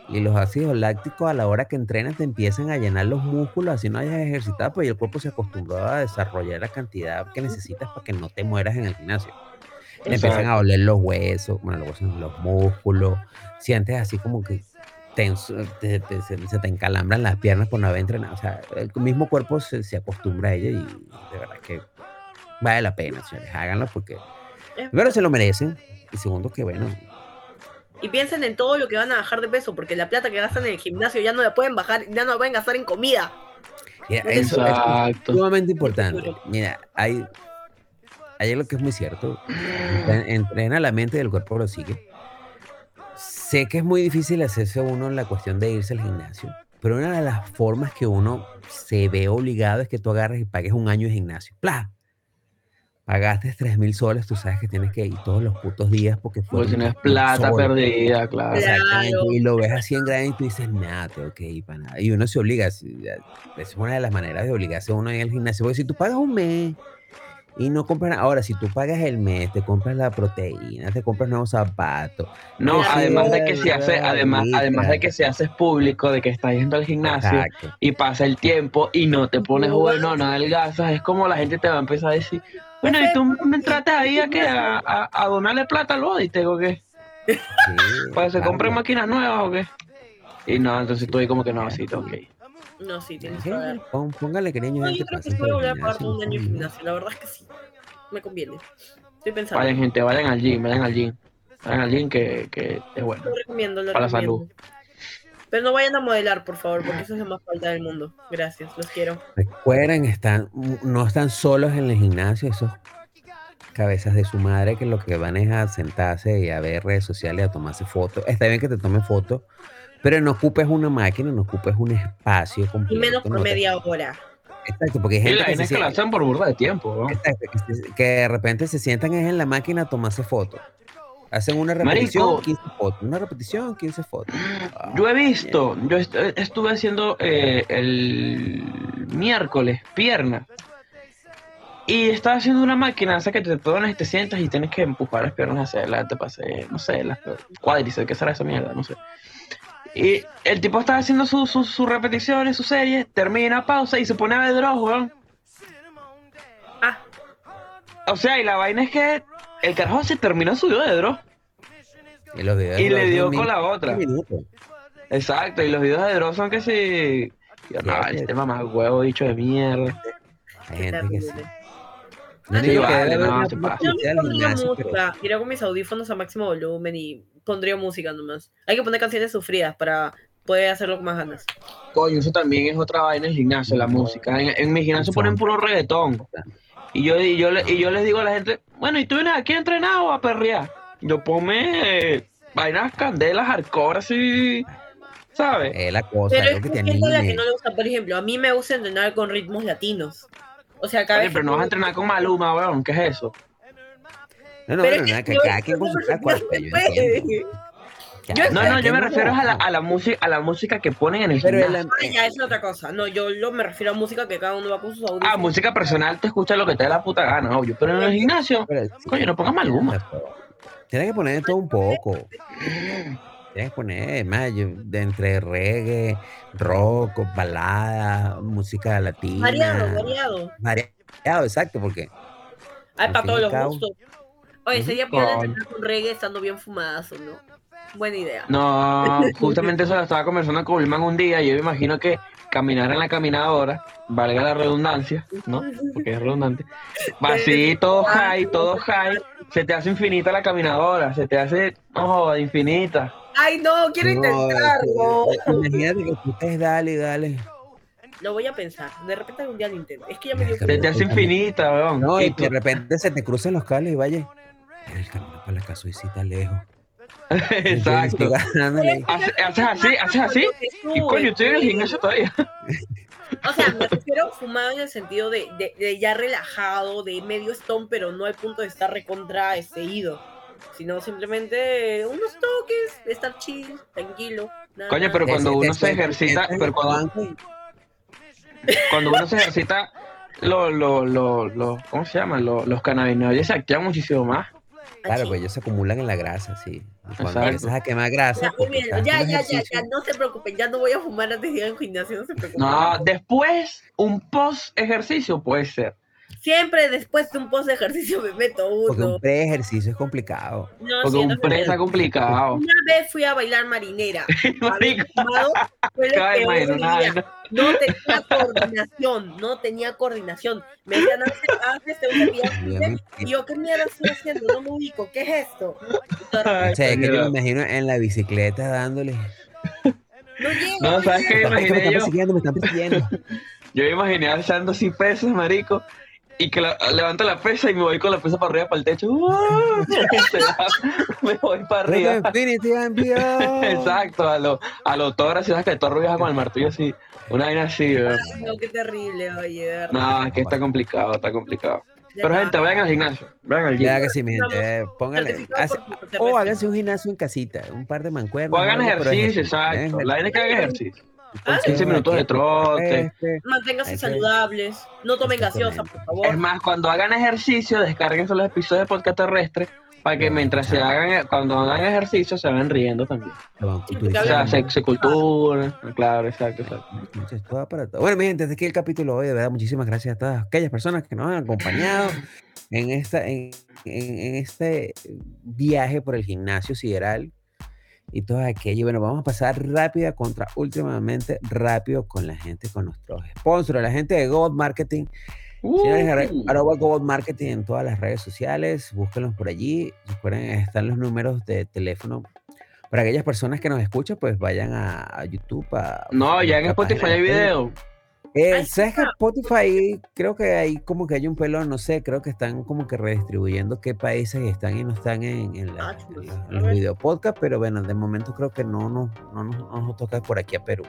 y los ácidos lácticos a la hora que entrenas te empiezan a llenar los músculos, así no hayas ejercitado, pues y el cuerpo se acostumbró a desarrollar la cantidad que necesitas para que no te mueras en el gimnasio. Le empiezan a doler los huesos, bueno, los huesos, los músculos, sientes así como que tenso, te- te- se, se te encalambran las piernas por no haber entrenado. O sea, el mismo cuerpo se, se acostumbra a ello y de verdad que vale la pena, señores, háganlo porque Es primero se lo merecen y segundo que bueno, Y piensen en todo lo que van a bajar de peso, porque la plata que gastan en el gimnasio ya no la pueden bajar, ya no la pueden gastar en comida. mira, eso es Exacto. sumamente importante. Mira, hay, hay algo que es muy cierto, en- entrena la mente y el cuerpo lo sigue. Sé que es muy difícil hacerse uno en la cuestión de irse al gimnasio, pero una de las formas que uno se ve obligado es que tú agarres y pagues un año de gimnasio. ¡Pla! pagaste 3 mil soles, tú sabes que tienes que ir todos los putos días porque Porque fueron si no es 3.000 plata soles. perdida, claro. Claro. Exactamente, y lo ves así en grande y tú dices, nada, tengo que ir para nada. Y uno se obliga, es una de las maneras de obligarse a uno en el gimnasio, porque si tú pagas un mes y no compras nada, ahora si tú pagas el mes, te compras la proteína, te compras nuevos zapatos. No, además de que si hace, además, además de que se haces público, de que estás yendo al gimnasio Exacto. y pasa el tiempo y no te pones No bueno, no adelgazas, es como la gente te va a empezar a decir, bueno, y tú me entraste ahí a que a, a- a donarle plata al body, ¿o qué? Sí, Para que se compren máquinas nuevas o qué. Y no, entonces tú ahí como que no, sí, tengo que ir. No, sí, tienes que Póngale cariño No, yo creo que voy a volver a pagar un año en coño. gimnasio. La verdad es que sí. Me conviene. Estoy pensando. Vayan gente, vayan al gym, vayan al gym. Vayan al gym que, que es bueno. Lo recomiendo, lo Para la recomiendo. Pero no vayan a modelar, por favor, porque eso es lo más falta del mundo. Gracias, los quiero. Recuerden, están, no están solos en el gimnasio, esos cabezas de su madre que lo que van es a sentarse y a ver redes sociales, a tomarse fotos. Está bien que te tomen fotos, pero no ocupes una máquina, no ocupes un espacio Y completo. menos por no te- media hora. Exacto, porque hay Y gente la que, se que la por burda de tiempo, ¿no? exacto, que se- que de repente se sientan es en la máquina a tomarse fotos. Hacen una repetición, Marico. 15 fotos. Una repetición, 15 fotos. Ah, Yo he visto, yo est- estuve haciendo eh, el miércoles pierna y estaba haciendo una máquina, o sea que te pones y te sientas y tienes que empujar las piernas hacia adelante para hacer, no sé, las cuádriceps, ¿qué será esa mierda? No sé. Y el tipo estaba haciendo sus su, sus repeticiones, sus series, termina, pausa y se pone a ver Dross, weón. Ah, O sea, y la vaina es que el carajo se terminó su video de Dross. y los videos Y le dio con la otra. Exacto, y los videos de Dross son que si... Yo, no, Ya, este mamá huevo dicho de mierda. Hay gente que sí. Sí, que vale, no, se pasa. Yo pondría gimnasio, pero- música, iría con mis audífonos a máximo volumen y pondría música nomás. Hay que poner canciones sufridas para poder hacerlo con más ganas. Coño, eso también es otra vaina en gimnasio, la música. En, en mi gimnasio ponen puro reggaetón. Y yo, y, yo, le- y yo les digo a la gente, bueno, ¿y tú vienes aquí a entrenar o a perrear? Yo ponme eh, vainas candelas, hardcore, así, ¿sabes? Es la cosa, Pero es lo es que que que no le gusta, por ejemplo, a mí me gusta entrenar con ritmos latinos. O sea, cada Oye, vez pero que no vas a entrenar con Maluma, weón, ¿qué es eso? No, no, Pero nada, que yo- cada quien con su no yo Yo- No, no, yo me refiero a la, a la música, a la música que ponen en el Pero gimnasio. Ah, ya, es otra cosa. No, yo lo, me refiero a música que cada uno va con sus audífonos. Ah, música personal, te escucha lo que te dé la puta gana, obvio. Pero en el gimnasio, pero sí, coño, no pongas Maluma. Tienes que poner de todo un poco. Tienes que poner más yo, de entre reggae, rock, balada, música latina. Variado, variado. Variado, exacto, porque Hay para todos los cabo. gustos. Oye, sería Coño. entrenar con reggae estando bien fumadazo, ¿no? Buena idea. No, justamente eso lo estaba conversando con Wilman un día y yo me imagino que caminar en la caminadora, valga la redundancia, ¿no? Porque es redundante. Va así, todo high, todo high, se te hace infinita la caminadora, se te hace, joda, infinita. Ay, no, quiero No, intentarlo. Imagínate que tú estés dale dale. Lo voy a pensar. De repente algún día lo intento. Es que ya me dio te hace infinita, weón. No, Y de repente se te cruzan los cables y vaya. El camino para la casuicita lejos. Exacto. Haces así, haces así. Y coño, estoy en el gimnasio todavía. O sea, me refiero fumado en el sentido de, de, de ya relajado, de medio stone, pero no al punto de estar recontra este, ido. Sino simplemente unos toques, estar chill, tranquilo. nada Coño, pero cuando uno se ejercita, pero cuando, cuando uno se ejercita, lo, lo, lo, lo- ¿cómo se llama? Lo- los cannabinoides se activan muchísimo más. Claro, pues ellos se acumulan en la grasa, sí. Y cuando empiezas a quemar grasa, Ya, bien, ya, ya, ya, ya, no se preocupen, ya no voy a fumar antes de ir al gimnasio, no se preocupen. No, después, un post ejercicio puede ser. Siempre después de un post de ejercicio me meto Porque uno. un pre-ejercicio es complicado. No, Porque sí, un pre está complicado. Una vez fui a bailar marinera. No tenía coordinación, no tenía coordinación. Me decían, antes, antes te voy y yo, ¿qué mierda estoy haciendo? No me ubico, ¿qué es esto? O sea, es que yo me imagino en la bicicleta dándole. No llego. No, ¿sabes qué? Es que me están yo? persiguiendo, me están persiguiendo. Yo me imaginé alzando así pesas, marico, y que la, levanto la pesa y me voy con la pesa para arriba, para el techo. ¡Uah! me voy para arriba. Exacto, a lo, a lo sabes que Thor viaja con el martillo así, una vaina así, weón. No, qué terrible, oye, de verdad. No, es que está complicado, está complicado. Pero gente, vayan al gimnasio. Vayan al Ya gym. que sí, mi gente. eh, póngale. Certificado hace- por o háganse un gimnasio en casita, un par de mancuernas. O hagan ejercicio, exacto. La idea es que hagan ejercicio. Ah, 15 minutos de trote. Este, Manténganse Hay que- saludables. No tomen gaseosa, por Es favor. más, cuando hagan ejercicio, descarguen los episodios de podcast terrestre para que mientras se hagan, cuando hagan ejercicio, se van riendo también. O sea, Hablamos. sexicultura, claro, exacto, exacto. Entonces, todo para todo. Bueno, mi gente, hasta aquí el capítulo de hoy. De verdad, muchísimas gracias a todas aquellas personas que nos han acompañado en, esta, en, en- en este viaje por el gimnasio sideral y todo aquello. Bueno, vamos a pasar rápida contra últimamente rápido con la gente, con nuestros sponsors, la gente de God Marketing. Señores, Uh, arroba God Marketing en todas las redes sociales, búsquenlos por allí. Recuerden, están los números de teléfono. Para aquellas personas que nos escuchan, pues vayan a, a YouTube. A, no, a ya en Spotify hay video. Eh, ¿Sabes que. Spotify creo que hay como que hay un pelón, no sé, creo que están como que redistribuyendo qué países están y no están en, en la- Ah, en los, en A los ver. videopodcasts, pero bueno, de momento creo que no, no, no, nos- no nos toca por aquí a Perú.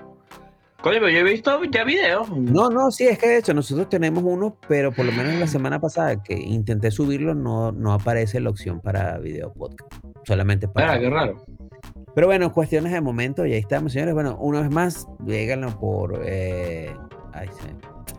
Coño, pero yo he visto ya videos. No, no, sí, es que de hecho nosotros tenemos uno, pero por lo menos la semana pasada que intenté subirlo no, no aparece la opción para video podcast, solamente para... Ah, qué raro. Pero bueno, cuestiones de momento, y ahí estamos, señores. Bueno, una vez más, véganlo por eh, ahí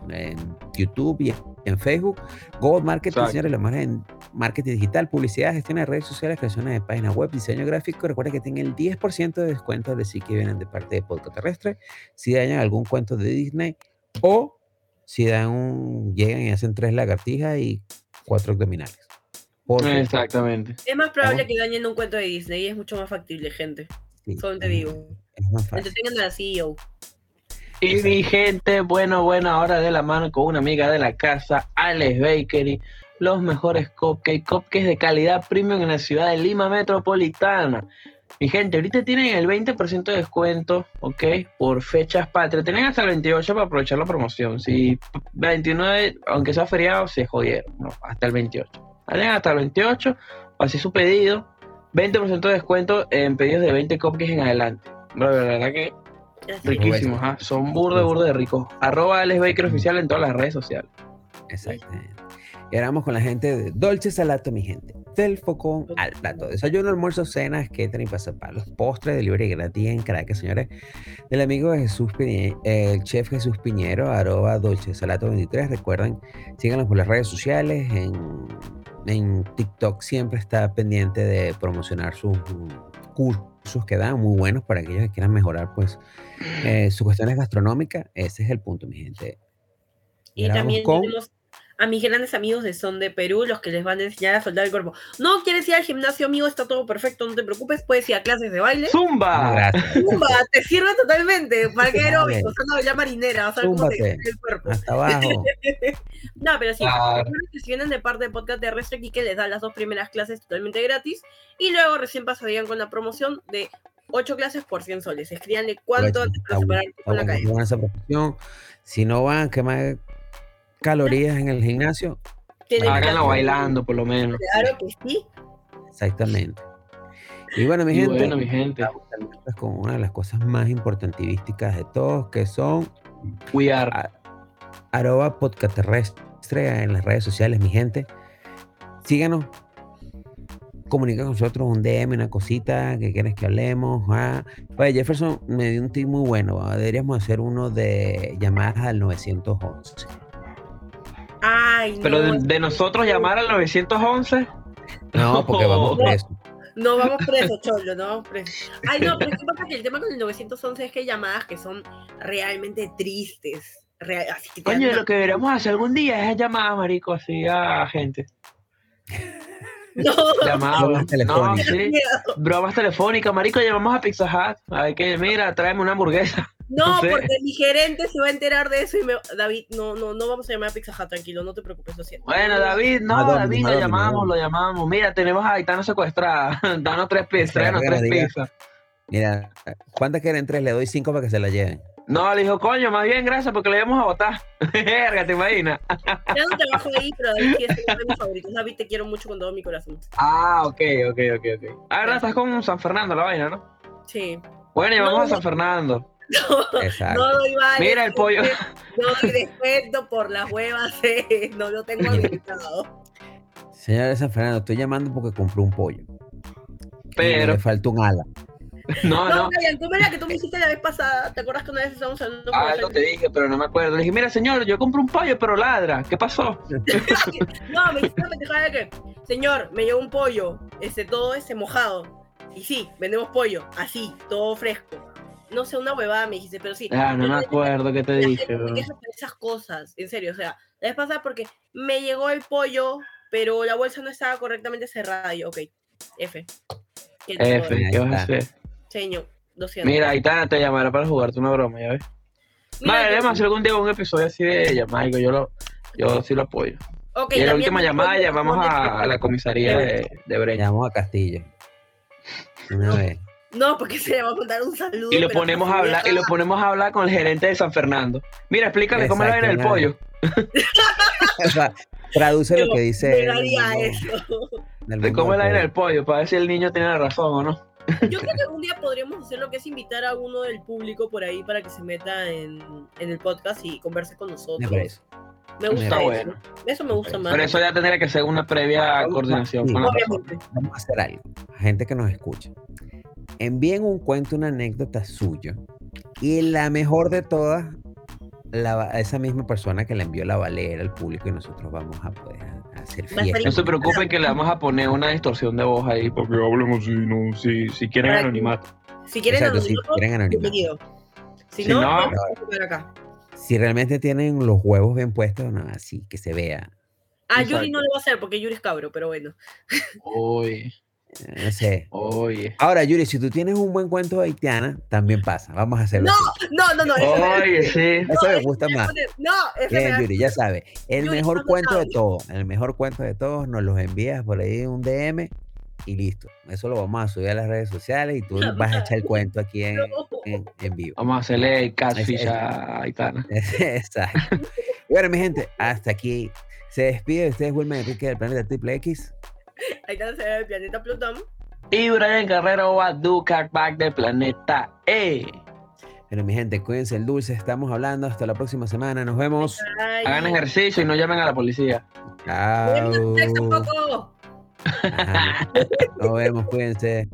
en YouTube y en Facebook. Gold Marketing, Exacto. señores, lo más en marketing digital, publicidad, gestión de redes sociales, creaciones de páginas web, diseño gráfico. Recuerda que tienen el 10% de descuento de sí que vienen de parte de Podcast Terrestre. Si dañan algún cuento de Disney o si dan un, llegan y hacen tres lagartijas y cuatro abdominales. Porque, Exactamente. Es más probable que dañen un cuento de Disney y es mucho más factible, gente. sí, Solo te es- digo. Es más fácil. Entretengan a la CEO. Y mi gente, bueno, bueno, ahora de la mano con una amiga de la casa, Alex Bakery, los mejores cupcakes, cupcakes de calidad premium en la ciudad de Lima Metropolitana. Mi gente, ahorita tienen el 20% de descuento, ¿ok? Por fechas patrias. Tienen hasta el 28 para aprovechar la promoción. Si 29, aunque sea feriado, se jodieron, ¿no? Hasta el 28. Tienen hasta el 28, así su pedido. 20% de descuento en pedidos de 20 cupcakes en adelante. Bro, la verdad que. Riquísimos, ¿ah? son burde, burde de ricos. Arroba Alex Baker Oficial en todas las redes sociales. Exactamente. Y ahora vamos con la gente de Dolce Salato, mi gente. Del focón al plato. Desayuno, almuerzo, cenas, catering, pasapalos, postre, delivery gratis en Caracas, señores. Del amigo Jesús Piñero, el chef Jesús Piñero, arroba Dolce Salato 23. Recuerden, síganos por las redes sociales. En, en TikTok siempre está pendiente de promocionar sus mm, cursos que dan, muy buenos para aquellos que quieran mejorar, pues, eh, sus cuestiones gastronómicas. Ese es el punto, mi gente. Y Grabamos también con- tenemos a mis grandes amigos de Son de Perú, los que les van a enseñar a soldar el cuerpo. No quieres ir al gimnasio, amigo, está todo perfecto, no te preocupes, puedes ir a clases de baile. ¡Zumba! Gracias. Zumba, te sirve totalmente. ¿Para qué Dale. aeróbico? Vas a bailar marinera, vas a ver cómo el cuerpo. Hasta abajo. No, pero sí, recuerden que si vienen de parte de Podcast Terrestre, Kike les da las dos primeras clases totalmente gratis y luego recién pasarían con la promoción de 8 clases por 100 soles. Escríbanle cuánto antes para separar con la calle. Si no van a quemar calorías en el gimnasio, Háganlo bailando, por lo menos. Claro que sí. exactamente. Y bueno, mi Y gente, bueno, mi gente, terminar con una de las cosas más importantivísticas de todos, que son we are. a- arroba podcast terrestre en las redes sociales, mi gente. Síganos. Comunica con nosotros un DM, una cosita que quieres que hablemos. ah. Oye, Jefferson me dio un tip muy bueno. Deberíamos hacer uno de llamadas al 911. Ay, Pero no, de, de nosotros llamar al 911, No, porque vamos No. presos. no vamos presos, cholo, no vamos presos. Ay, no, pero es que pasa que el tema con el 911 es que hay llamadas que son realmente tristes. Real- así que coño, una- lo que deberíamos hacer algún día es llamar, marico, así a gente. No, Llamar, Bromas no, telefónicas. sí. Bromas telefónicas, marico, llamamos a Pizza Hut. A ver que, mira, tráeme una hamburguesa. No, No sé. porque mi gerente se va a enterar de eso y me... David, no, no, no vamos a llamar a Pizza Hut, tranquilo, no te preocupes, lo siento. Bueno, David, no, Madonna, David, lo llamamos, Madonna. lo llamamos. Mira, tenemos a Aitana secuestrada. Danos tres pizzas, que tres pizzas. Mira, ¿cuántas quieren tres? Le doy cinco para que se la lleven. No, le dijo, coño, más bien gracias porque le íbamos a votar. Verga, ¿te imaginas? Ya no te bajo ahí, pero David sí es uno de mis favoritos. David, te quiero mucho con todo mi corazón. Ah, ok, ok, ok, ok. Ah, verdad, estás con San Fernando la vaina, ¿no? Sí. Bueno, y No, vamos a. San Fernando. No, Exacto. no doy vale. Mira el pollo. No doy descuento por las huevas, eh, no lo tengo habilitado. Señor de San Fernando, estoy llamando porque compré un pollo. Y Pero, Le falta un ala. no, No, no. Brian, tú me la que tú me hiciste la vez pasada. ¿Te acuerdas que una vez estábamos hablando? Ah, lo te dije, pero no me acuerdo. Le dije, mira, señor, yo compré un pollo, pero ladra. ¿Qué pasó? No, me hiciste la de que, señor, me llegó un pollo, este, todo ese mojado. Y sí, vendemos pollo, así, todo fresco. No sé, una huevada me dijiste, pero sí. Ah, no me acuerdo qué te la dije, esas cosas, en serio, o sea, la vez pasada porque me llegó el pollo, pero la bolsa no estaba correctamente cerrada. Y yo, ok, F. ¿Qué te puedo F? ¿qué vas a hacer? Señor, lo siento. Mira, Aitana te llamará para jugarte una broma, ya ves. Mira, Vale, debemos hacer algún día un episodio así de Jamaica. Yo lo, yo sí lo apoyo. ok, y en la última llamada llamamos con a, a la comisaría de, de Breña. Llamamos a Castillo. Una vez. No, porque se le va a mandar un saludo. Y lo ponemos a hablar, y lo ponemos a hablar con el gerente de San Fernando. Mira, explícale cómo del Exacto, pollo. O sea, traduce lo que dice. él el eso. cómo del pollo. pollo, para ver si el niño tiene la razón o no. Yo creo que algún día podríamos hacer lo que es invitar a uno del público por ahí para que se meta en, en el podcast y converse con nosotros. Me. Me gusta Está eso. bueno. Eso me gusta más. Pero eso ya tendría que ser una previa coordinación sí. con la persona. Obviamente. Vamos a hacer algo. Gente que nos escucha. Envíen un cuento, una anécdota suyo. Y la mejor de todas, la esa misma persona que le envió la valera al público y nosotros vamos a poder hacer fiesta. No se preocupen que le vamos a poner una distorsión de voz ahí, porque hablemos si, no, si, si quieren Para anonimato. Si quieren Exacto, si anonimato, quieren anonimato. bienvenido. Si, Si no, no- vamos a ver acá. Si realmente tienen los huevos bien puestos, no, así que se vea. A Exacto. Yuri no lo va a hacer porque Yuri es cabro, pero bueno. Eh, No sé. oye. Ahora, Yuri, si tú tienes un buen cuento de haitiana, también pasa. Vamos a hacerlo. así. No, no, no. eso me- Oye, sí. Eso me eso gusta más. No, Bien, Yuri, ya sabes. El Yuri, mejor ¿cuándo cuento de todos, el mejor cuento de todos, nos los envías por ahí en un DM y listo. Eso lo vamos a subir a las redes sociales y tú vas a echar el cuento aquí en, en, en vivo. Vamos a hacerle el catfish a Aitana. Exacto. Y bueno, mi gente, hasta aquí se despide de ustedes, Wilmer Enrique del Planeta Triple X. Ahí está se ve el planeta Plutón. Y Brian Guerrero va do back del planeta E. Pero mi gente, cuídense el dulce, estamos hablando. Hasta la próxima semana, nos vemos. Ay, Hagan ejercicio y no llamen a la policía. A Chao. Nos vemos, cuídense.